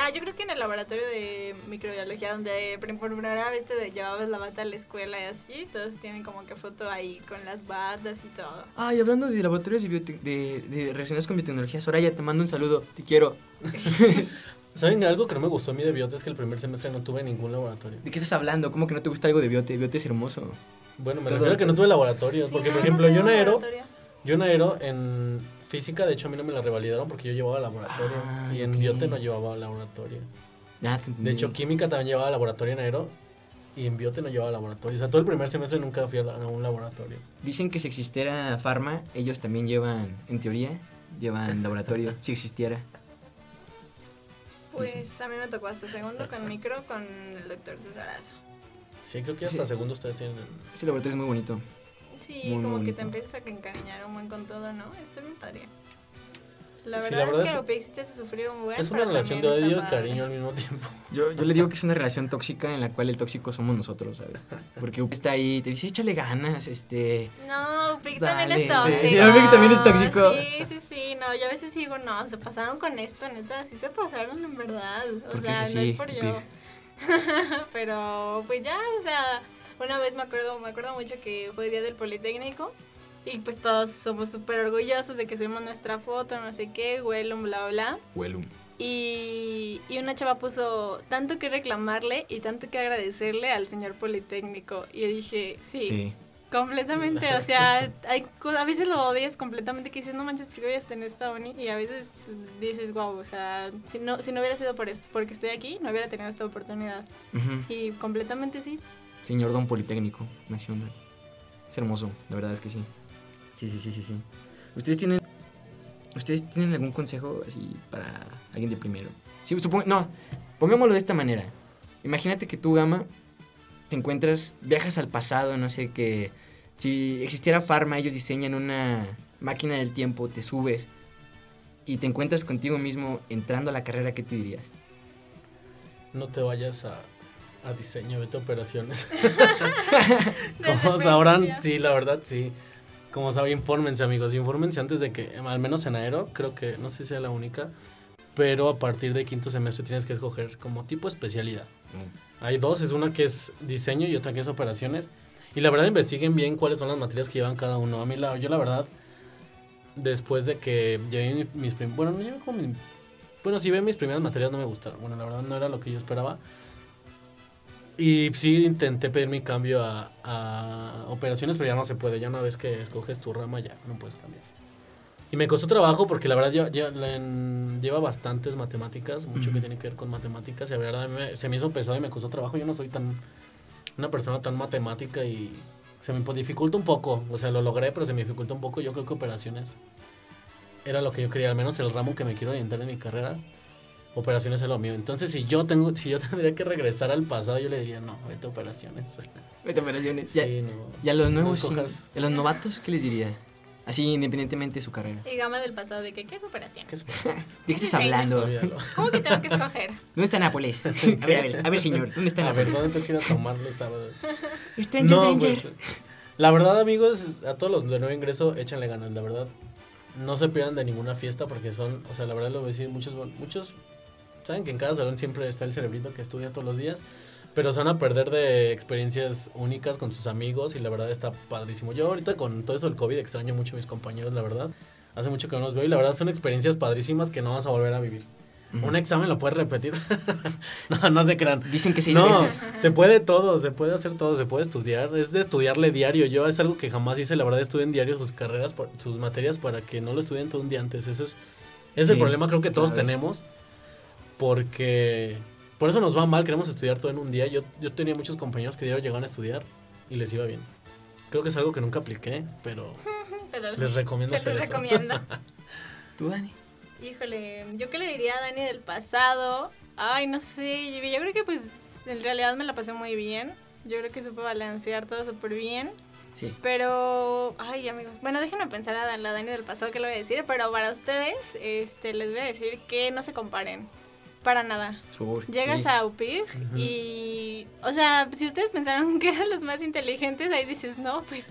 Ah, yo creo que en el laboratorio de microbiología, donde por por primera vez te llevabas la bata a la escuela y así, todos tienen como que foto ahí con las batas y todo. Ay, hablando de laboratorios de, biote- de, de relacionados con biotecnología, Soraya, te mando un saludo. Te quiero. ¿Saben algo que no me gustó a mí de Biote? Es que el primer semestre no tuve ningún laboratorio. ¿De qué estás hablando? ¿Cómo que no te gusta algo de biote? Biote es hermoso. Bueno, me Todo- refiero a que no tuve laboratorios. Sí, porque, no, por no ejemplo, yo en Aero, yo en Aero, en física, de hecho, a mí no me la revalidaron porque yo llevaba laboratorio. Ah, y en ok. Biote no llevaba laboratorio. Ya, te entendí. De hecho, química también llevaba laboratorio en Aero. Y en Biote no llevaba laboratorio. O sea, todo el primer semestre nunca fui a, la- a un laboratorio. Dicen que si existiera Pharma, ellos también llevan, en teoría, llevan laboratorio, si existiera. Pues a mí me tocó hasta segundo con micro con el doctor Cesarazo. Sí, creo que hasta Sí. segundo ustedes tienen. Ese laboratorio es muy bonito. Sí, Muy como que bonito. te empiezas a encariñar un buen con todo, ¿no? Está bien padre. La Sí, verdad, la verdad es es- que Aeropex sí te hace sufrir un buen Es una relación de odio y cariño al mismo tiempo. Yo, yo le digo que es una relación tóxica en la cual el tóxico somos nosotros, ¿sabes? Porque Upi está ahí, te dice, échale ganas, este... No, Dale, también es sí, tóxico. sí, Pic también es tóxico. Sí, sí, sí. No, yo a veces digo, no, se pasaron con esto, neta. Sí se pasaron en verdad. O Porque sea, es no es por yo. Pero, pues ya, o sea, una vez me acuerdo, me acuerdo mucho que fue día del Politécnico. Y pues todos somos súper orgullosos de que subimos nuestra foto, no sé qué, huelum, bla, bla. Huelum. Y, y una chava puso tanto que reclamarle y tanto que agradecerle al señor Politécnico. Y yo dije, sí, Sí. completamente. O sea, hay, a veces lo odias completamente, que dices, no manches, porque voy a estar en esta uni. Y a veces dices, wow, o sea, si no, si no hubiera sido por esto, porque estoy aquí, no hubiera tenido esta oportunidad. Ujú. Y completamente sí. Señor Don Politécnico Nacional. Es hermoso, la verdad es que sí. Sí, sí, sí, sí, sí. ¿Ustedes tienen, ¿ustedes tienen algún consejo así para alguien de primero? Sí, supongo, no, pongámoslo de esta manera. Imagínate que tú, Gama, te encuentras, viajas al pasado, no sé, que si existiera Pharma, ellos diseñan una máquina del tiempo, te subes y te encuentras contigo mismo entrando a la carrera, ¿qué te dirías? No te vayas a, a diseño, vete a operaciones. Como sabrán, sí, la verdad, sí. Como saben, infórmense, amigos. Infórmense antes de que, al menos en aero, creo que, no sé si sea la única, pero a partir de quinto semestre tienes que escoger como tipo especialidad. Hay dos, es una que es diseño y otra que es operaciones. Y la verdad investiguen bien cuáles son las materias que llevan cada uno. A mí, la, yo la verdad, después de que llevé mis prim- bueno, no llevé como mi- bueno, si ve mis primeras materias no me gustaron. Bueno, la verdad no era lo que yo esperaba. Y sí intenté pedir mi cambio a, a operaciones, pero ya no se puede. Ya una vez que escoges tu rama ya no puedes cambiar. Y me costó trabajo porque la verdad ya, ya en- lleva bastantes matemáticas, mucho que Ujú. tiene que ver con matemáticas. Y la verdad me- se me hizo pesado y me costó trabajo. Yo no soy tan una persona tan matemática y se me dificulta un poco. O sea, lo logré, pero se me dificulta un poco. Yo creo que operaciones era lo que yo quería, al menos el ramo que me quiero orientar en mi carrera. Operaciones es lo mío. Entonces, si yo tengo, si yo tendría que regresar al pasado, yo le diría, no, vete a operaciones. Vete a operaciones. Ya, Sí, no. y a los no nuevos, escojas- a los novatos, ¿qué les dirías? Así, independientemente de su carrera. Y gama del pasado de que, ¿qué es operación? ¿Qué es operaciones? ¿De qué estás hablando? ¿Cómo que tengo que escoger? ¿Dónde está Nápoles? A ver, a ver, a ver, señor, ¿dónde está A ver, Nápoles? ¿dónde te quieres tomar los sábados? Stranger No, Danger. pues, la verdad, amigos, a todos los de nuevo ingreso, échanle ganas, la verdad. No se pierdan de ninguna fiesta porque son, o sea, la verdad lo voy a decir, muchos, muchos saben que en cada salón siempre está el cerebrito que estudia todos los días, pero se van a perder de experiencias únicas con sus amigos y la verdad está padrísimo. Yo ahorita con todo eso del COVID extraño mucho a mis compañeros, la verdad. Hace mucho que no los veo y la verdad son experiencias padrísimas que no vas a volver a vivir. Un examen lo puedes repetir. no, no se crean. Dicen que seis no, veces. Se puede todo, se puede hacer todo, se puede estudiar. Es de estudiarle diario. Yo es algo que jamás hice, la verdad, estudien diario sus carreras, sus materias para que no lo estudien todo un día antes. Eso es, es el problema creo que todos tenemos. Porque por eso nos va mal, queremos estudiar todo en un día. Yo, yo tenía muchos compañeros que diario llegaban a estudiar y les iba bien. Creo que es algo que nunca apliqué, pero, les recomiendo se les recomienda. ¿Tú, Dani? Híjole, yo qué le diría a Dani del pasado. Ay, no sé, yo, creo que pues en realidad me la pasé muy bien. Yo creo que puede balancear todo súper bien. Sí. Pero, ay amigos, bueno, déjenme pensar a la Dani del pasado que le voy a decir, pero para ustedes este, les voy a decir que no se comparen. Para nada. Llegas a UPIG y, o sea, si ustedes pensaron que eran los más inteligentes, ahí dices, no, pues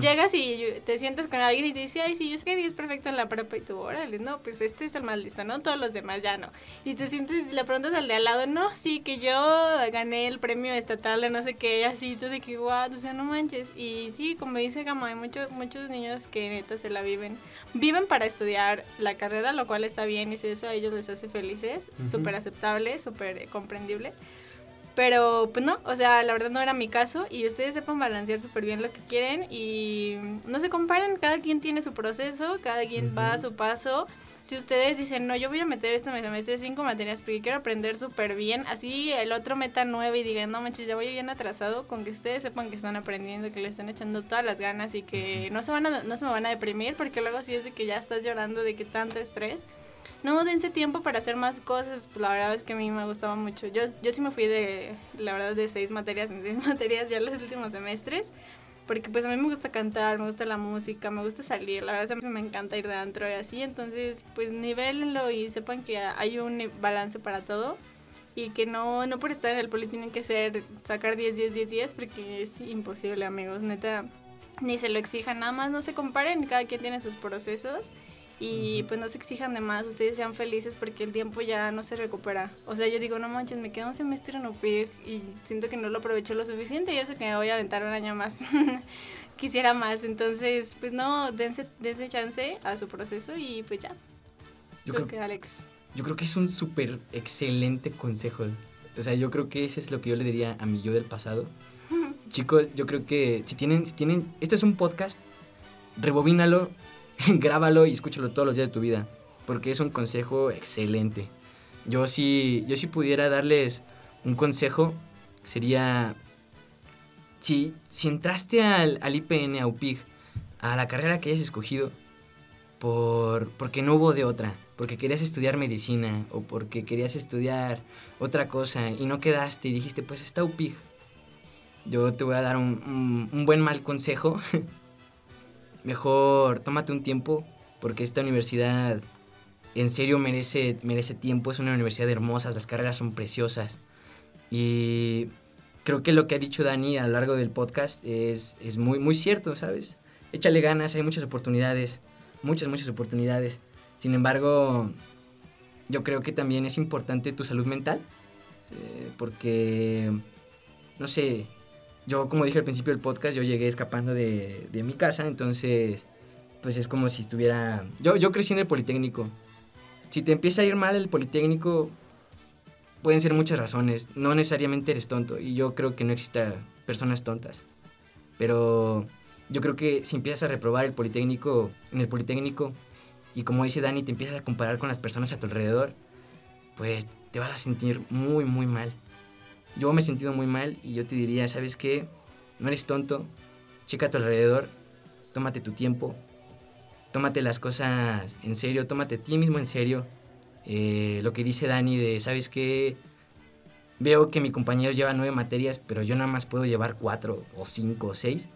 llegas y te sientas con alguien y te dice, ay, sí, yo sé que es perfecto en la prepa y tú, órale, no, pues este es el más listo, ¿no? Todos los demás ya no. Y te sientes, y le preguntas al de al lado, no, sí, que yo gané el premio estatal de no sé qué, así, tú de que, guau, o sea, no manches. Y sí, como dice Gamo, hay muchos muchos niños que neta se la viven. Viven para estudiar la carrera, lo cual está bien y si eso a ellos les hace felices, súper aceptable, súper comprendible. Pero pues no, o sea, la verdad no era mi caso y ustedes sepan balancear súper bien lo que quieren y no se comparen, cada quien tiene su proceso, cada quien va a su paso. Si ustedes dicen, no, yo voy a meter este semestre cinco materias porque quiero aprender súper bien, así el otro meta nueve y digan, no manches, ya voy bien atrasado, con que ustedes sepan que están aprendiendo, que le están echando todas las ganas y que no se, van a, no se me van a deprimir porque luego sí es de que ya estás llorando de que tanto estrés no, dense tiempo para hacer más cosas. La verdad es que a mí me gustaba mucho. Yo, yo sí me fui de, la verdad, de seis materias en seis materias ya los últimos semestres. Porque pues a mí me gusta cantar, me gusta la música, me gusta salir. La verdad es que me encanta ir de antro y así. Entonces, pues nivelenlo y sepan que hay un balance para todo. Y que no, no por estar en el poli tienen que ser sacar 10, 10, 10, 10 porque es imposible, amigos. Neta, ni se lo exijan. Nada más no se comparen. Cada quien tiene sus procesos y pues no se exijan de más, ustedes sean felices porque el tiempo ya no se recupera. O sea, yo digo, no manches, me quedo un semestre en UPIG y siento que no lo aprovecho lo suficiente y sé que me voy a aventar un año más. Quisiera más, entonces, pues no, dense, dense chance a su proceso y pues ya. Yo creo que Alex. Yo creo que es un súper excelente consejo. O sea, yo creo que ese es lo que yo le diría a mi yo del pasado. Chicos, yo creo que si tienen, si tienen, esto es un podcast, rebobínalo, grábalo y escúchalo todos los días de tu vida, porque es un consejo excelente. Yo si, yo si pudiera darles un consejo, sería, si, si entraste al, al IPN, a UPIG, a la carrera que hayas escogido, por, porque no hubo de otra, porque querías estudiar medicina o porque querías estudiar otra cosa y no quedaste y dijiste, pues está UPIG. Yo te voy a dar un, un buen mal consejo mejor tómate un tiempo porque esta universidad en serio merece, merece tiempo, es una universidad hermosa, las carreras son preciosas. Y creo que lo que ha dicho Dani a lo largo del podcast es, es muy, muy cierto, ¿sabes? Échale ganas, hay muchas oportunidades, muchas, muchas oportunidades. Sin embargo, yo creo que también es importante tu salud mental, eh, porque, no sé, yo, como dije al principio del podcast, yo llegué escapando de, de mi casa, entonces, pues es como si estuviera... Yo, yo crecí en el Politécnico. Si te empieza a ir mal el Politécnico, pueden ser muchas razones. No necesariamente eres tonto, y yo creo que no exista personas tontas. Pero yo creo que si empiezas a reprobar el Politécnico, en el Politécnico, y como dice Dani, te empiezas a comparar con las personas a tu alrededor, pues te vas a sentir muy, muy mal. Yo me he sentido muy mal y yo te diría, ¿sabes qué? No eres tonto, checa a tu alrededor, tómate tu tiempo, tómate las cosas en serio, tómate a ti mismo en serio. Eh, lo que dice Dani de, ¿sabes qué? Veo que mi compañero lleva nueve materias, pero yo nada más puedo llevar cuatro o cinco o seis.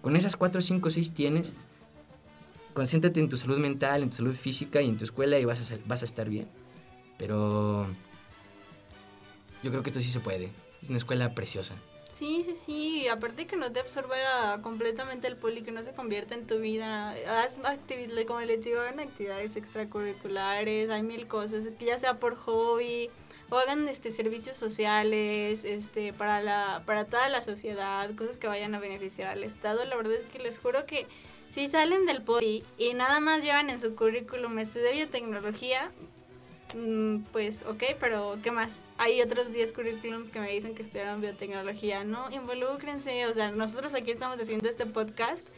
Con esas cuatro, cinco seis tienes, concéntrate en tu salud mental, en tu salud física y en tu escuela y vas a, vas a estar bien. Pero yo creo que esto sí se puede. Es una escuela preciosa. Sí, sí, sí. Aparte que no te absorba completamente el poli, que no se convierta en tu vida. Haz actividades, como les digo, en actividades extracurriculares, hay mil cosas, que ya sea por hobby, o hagan este servicios sociales, este para la para toda la sociedad, cosas que vayan a beneficiar al estado. La verdad es que les juro que si salen del poli y nada más llevan en su currículum estudio biotecnología, pues ok, pero ¿qué más? Hay otros 10 currículums que me dicen que estudiaron biotecnología, ¿no? Involúcrense, o sea, nosotros aquí estamos haciendo este podcast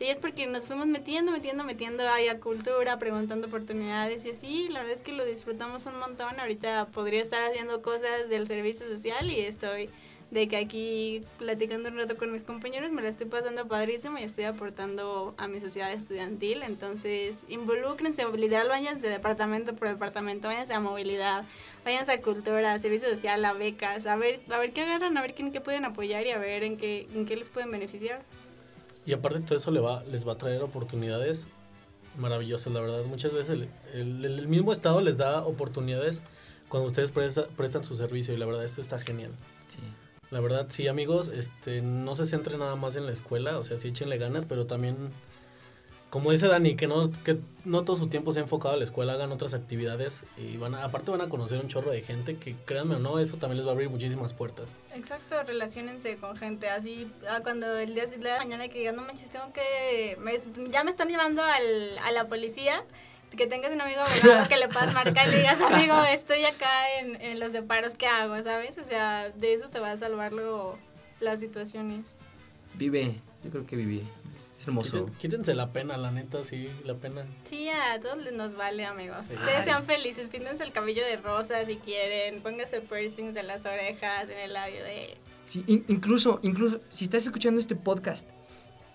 y es porque nos fuimos metiendo, metiendo, metiendo ahí a cultura, preguntando oportunidades y así. La verdad es que lo disfrutamos un montón. Ahorita podría estar haciendo cosas del servicio social y estoy de que aquí platicando un rato con mis compañeros me la estoy pasando padrísimo y estoy aportando a mi sociedad estudiantil. Entonces, involúcrense, literal, váyanse departamento por departamento, váyanse a movilidad, váyanse a cultura, a servicio social, a becas, a ver, a ver qué agarran, a ver quién qué pueden apoyar y a ver en qué, en qué les pueden beneficiar. Y aparte de todo eso le va, les va a traer oportunidades maravillosas, la verdad. Muchas veces el, el, mismo Estado les da oportunidades cuando ustedes prestan su servicio y la verdad esto está genial. Sí. La verdad, sí, amigos, este, no se centren nada más en la escuela, o sea, sí échenle ganas, pero también como dice Dani, que no, que no todo su tiempo se ha enfocado a la escuela, hagan otras actividades y van a, aparte van a conocer un chorro de gente que créanme o no, eso también les va a abrir muchísimas puertas. Exacto, relacionense con gente, así ah, cuando el día de la mañana que digan, no manches, tengo que, ya me están llevando al, a la policía, que tengas un amigo abogado que le puedas marcar y le digas, amigo, estoy acá en, en los separos, ¿qué hago? ¿Sabes? O sea, de eso te va a salvar luego las situaciones. Vive, yo creo que viví hermoso. Quítense, la pena, la neta, sí, la pena. Sí, a todos nos vale, amigos. Ustedes sean felices, píntense el cabello de rosa si quieren, pónganse piercings en las orejas, en el labio de... Sí, incluso, incluso, si estás escuchando este podcast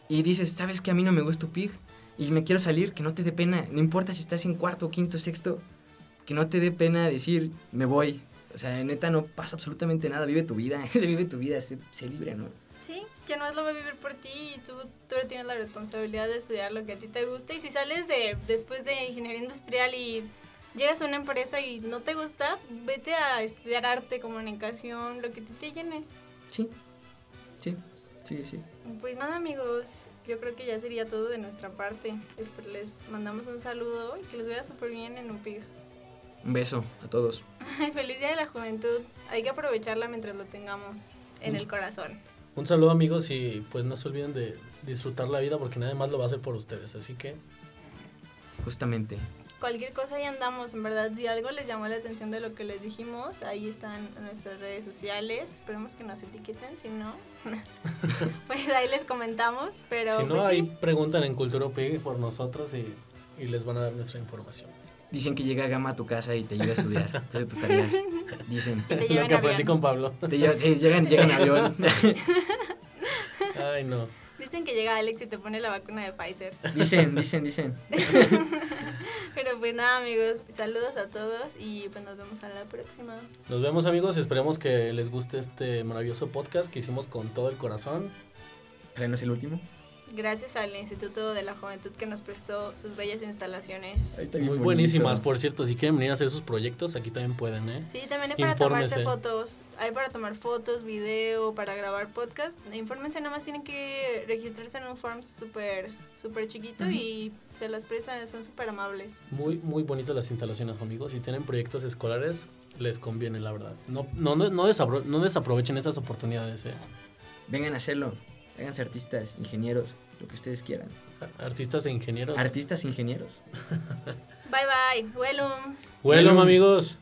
y dices, ¿sabes que a mí no me gusta tu pig? Y me quiero salir, que no te dé pena, no importa si estás en cuarto, quinto, sexto, que no te dé pena decir, me voy. O sea, neta, no pasa absolutamente nada, vive tu vida, se vive tu vida, sé, libre, ¿no? Sí, que no es lo va a vivir por ti y tú, tú tienes la responsabilidad de estudiar lo que a ti te gusta. Y si sales de después de ingeniería industrial y llegas a una empresa y no te gusta, vete a estudiar arte, comunicación, lo que a ti te llene. Sí, sí, sí, sí. Pues nada, amigos. Yo creo que ya sería todo de nuestra parte. Les mandamos un saludo y que les vaya súper bien en UPIG. Un beso a todos. Feliz Día de la Juventud. Hay que aprovecharla mientras lo tengamos en el corazón. Un saludo amigos y pues no se olviden de disfrutar la vida porque nadie más lo va a hacer por ustedes, así que... Justamente. Cualquier cosa ahí andamos, en verdad, si algo les llamó la atención de lo que les dijimos, ahí están nuestras redes sociales, esperemos que nos etiqueten, si no, pues ahí les comentamos, pero... Si no, pues, ahí preguntan en Cultura Pig por nosotros y, y les van a dar nuestra información. Dicen que llega Gama a tu casa y te ayuda a estudiar, te tus tareas. Dicen. Lo que aprendí con Pablo. Te llegan, llegan avión. Ay, no. Dicen que llega Alex y te pone la vacuna de Pfizer. Dicen, dicen, dicen. Pero pues nada, amigos, saludos a todos y pues nos vemos a la próxima. Nos vemos, amigos, y esperemos que les guste este maravilloso podcast que hicimos con todo el corazón. ¿Creen es el último? Gracias al Instituto de la Juventud que nos prestó sus bellas instalaciones. Muy buenísimas, por cierto. Si quieren venir a hacer sus proyectos, aquí también pueden, ¿eh? Sí, también hay para tomarse fotos. Hay para tomar fotos, video, para grabar podcast. Infórmense, nada más tienen que registrarse en un form súper súper chiquito y se las prestan, son súper amables. Muy, muy bonitas las instalaciones, amigos. Si tienen proyectos escolares, les conviene, la verdad. No, no, no, no desaprovechen esas oportunidades, ¿eh? Vengan a hacerlo. Háganse artistas, ingenieros, lo que ustedes quieran. Artistas e ingenieros. Artistas e ingenieros. bye bye. Welum. Welum, amigos.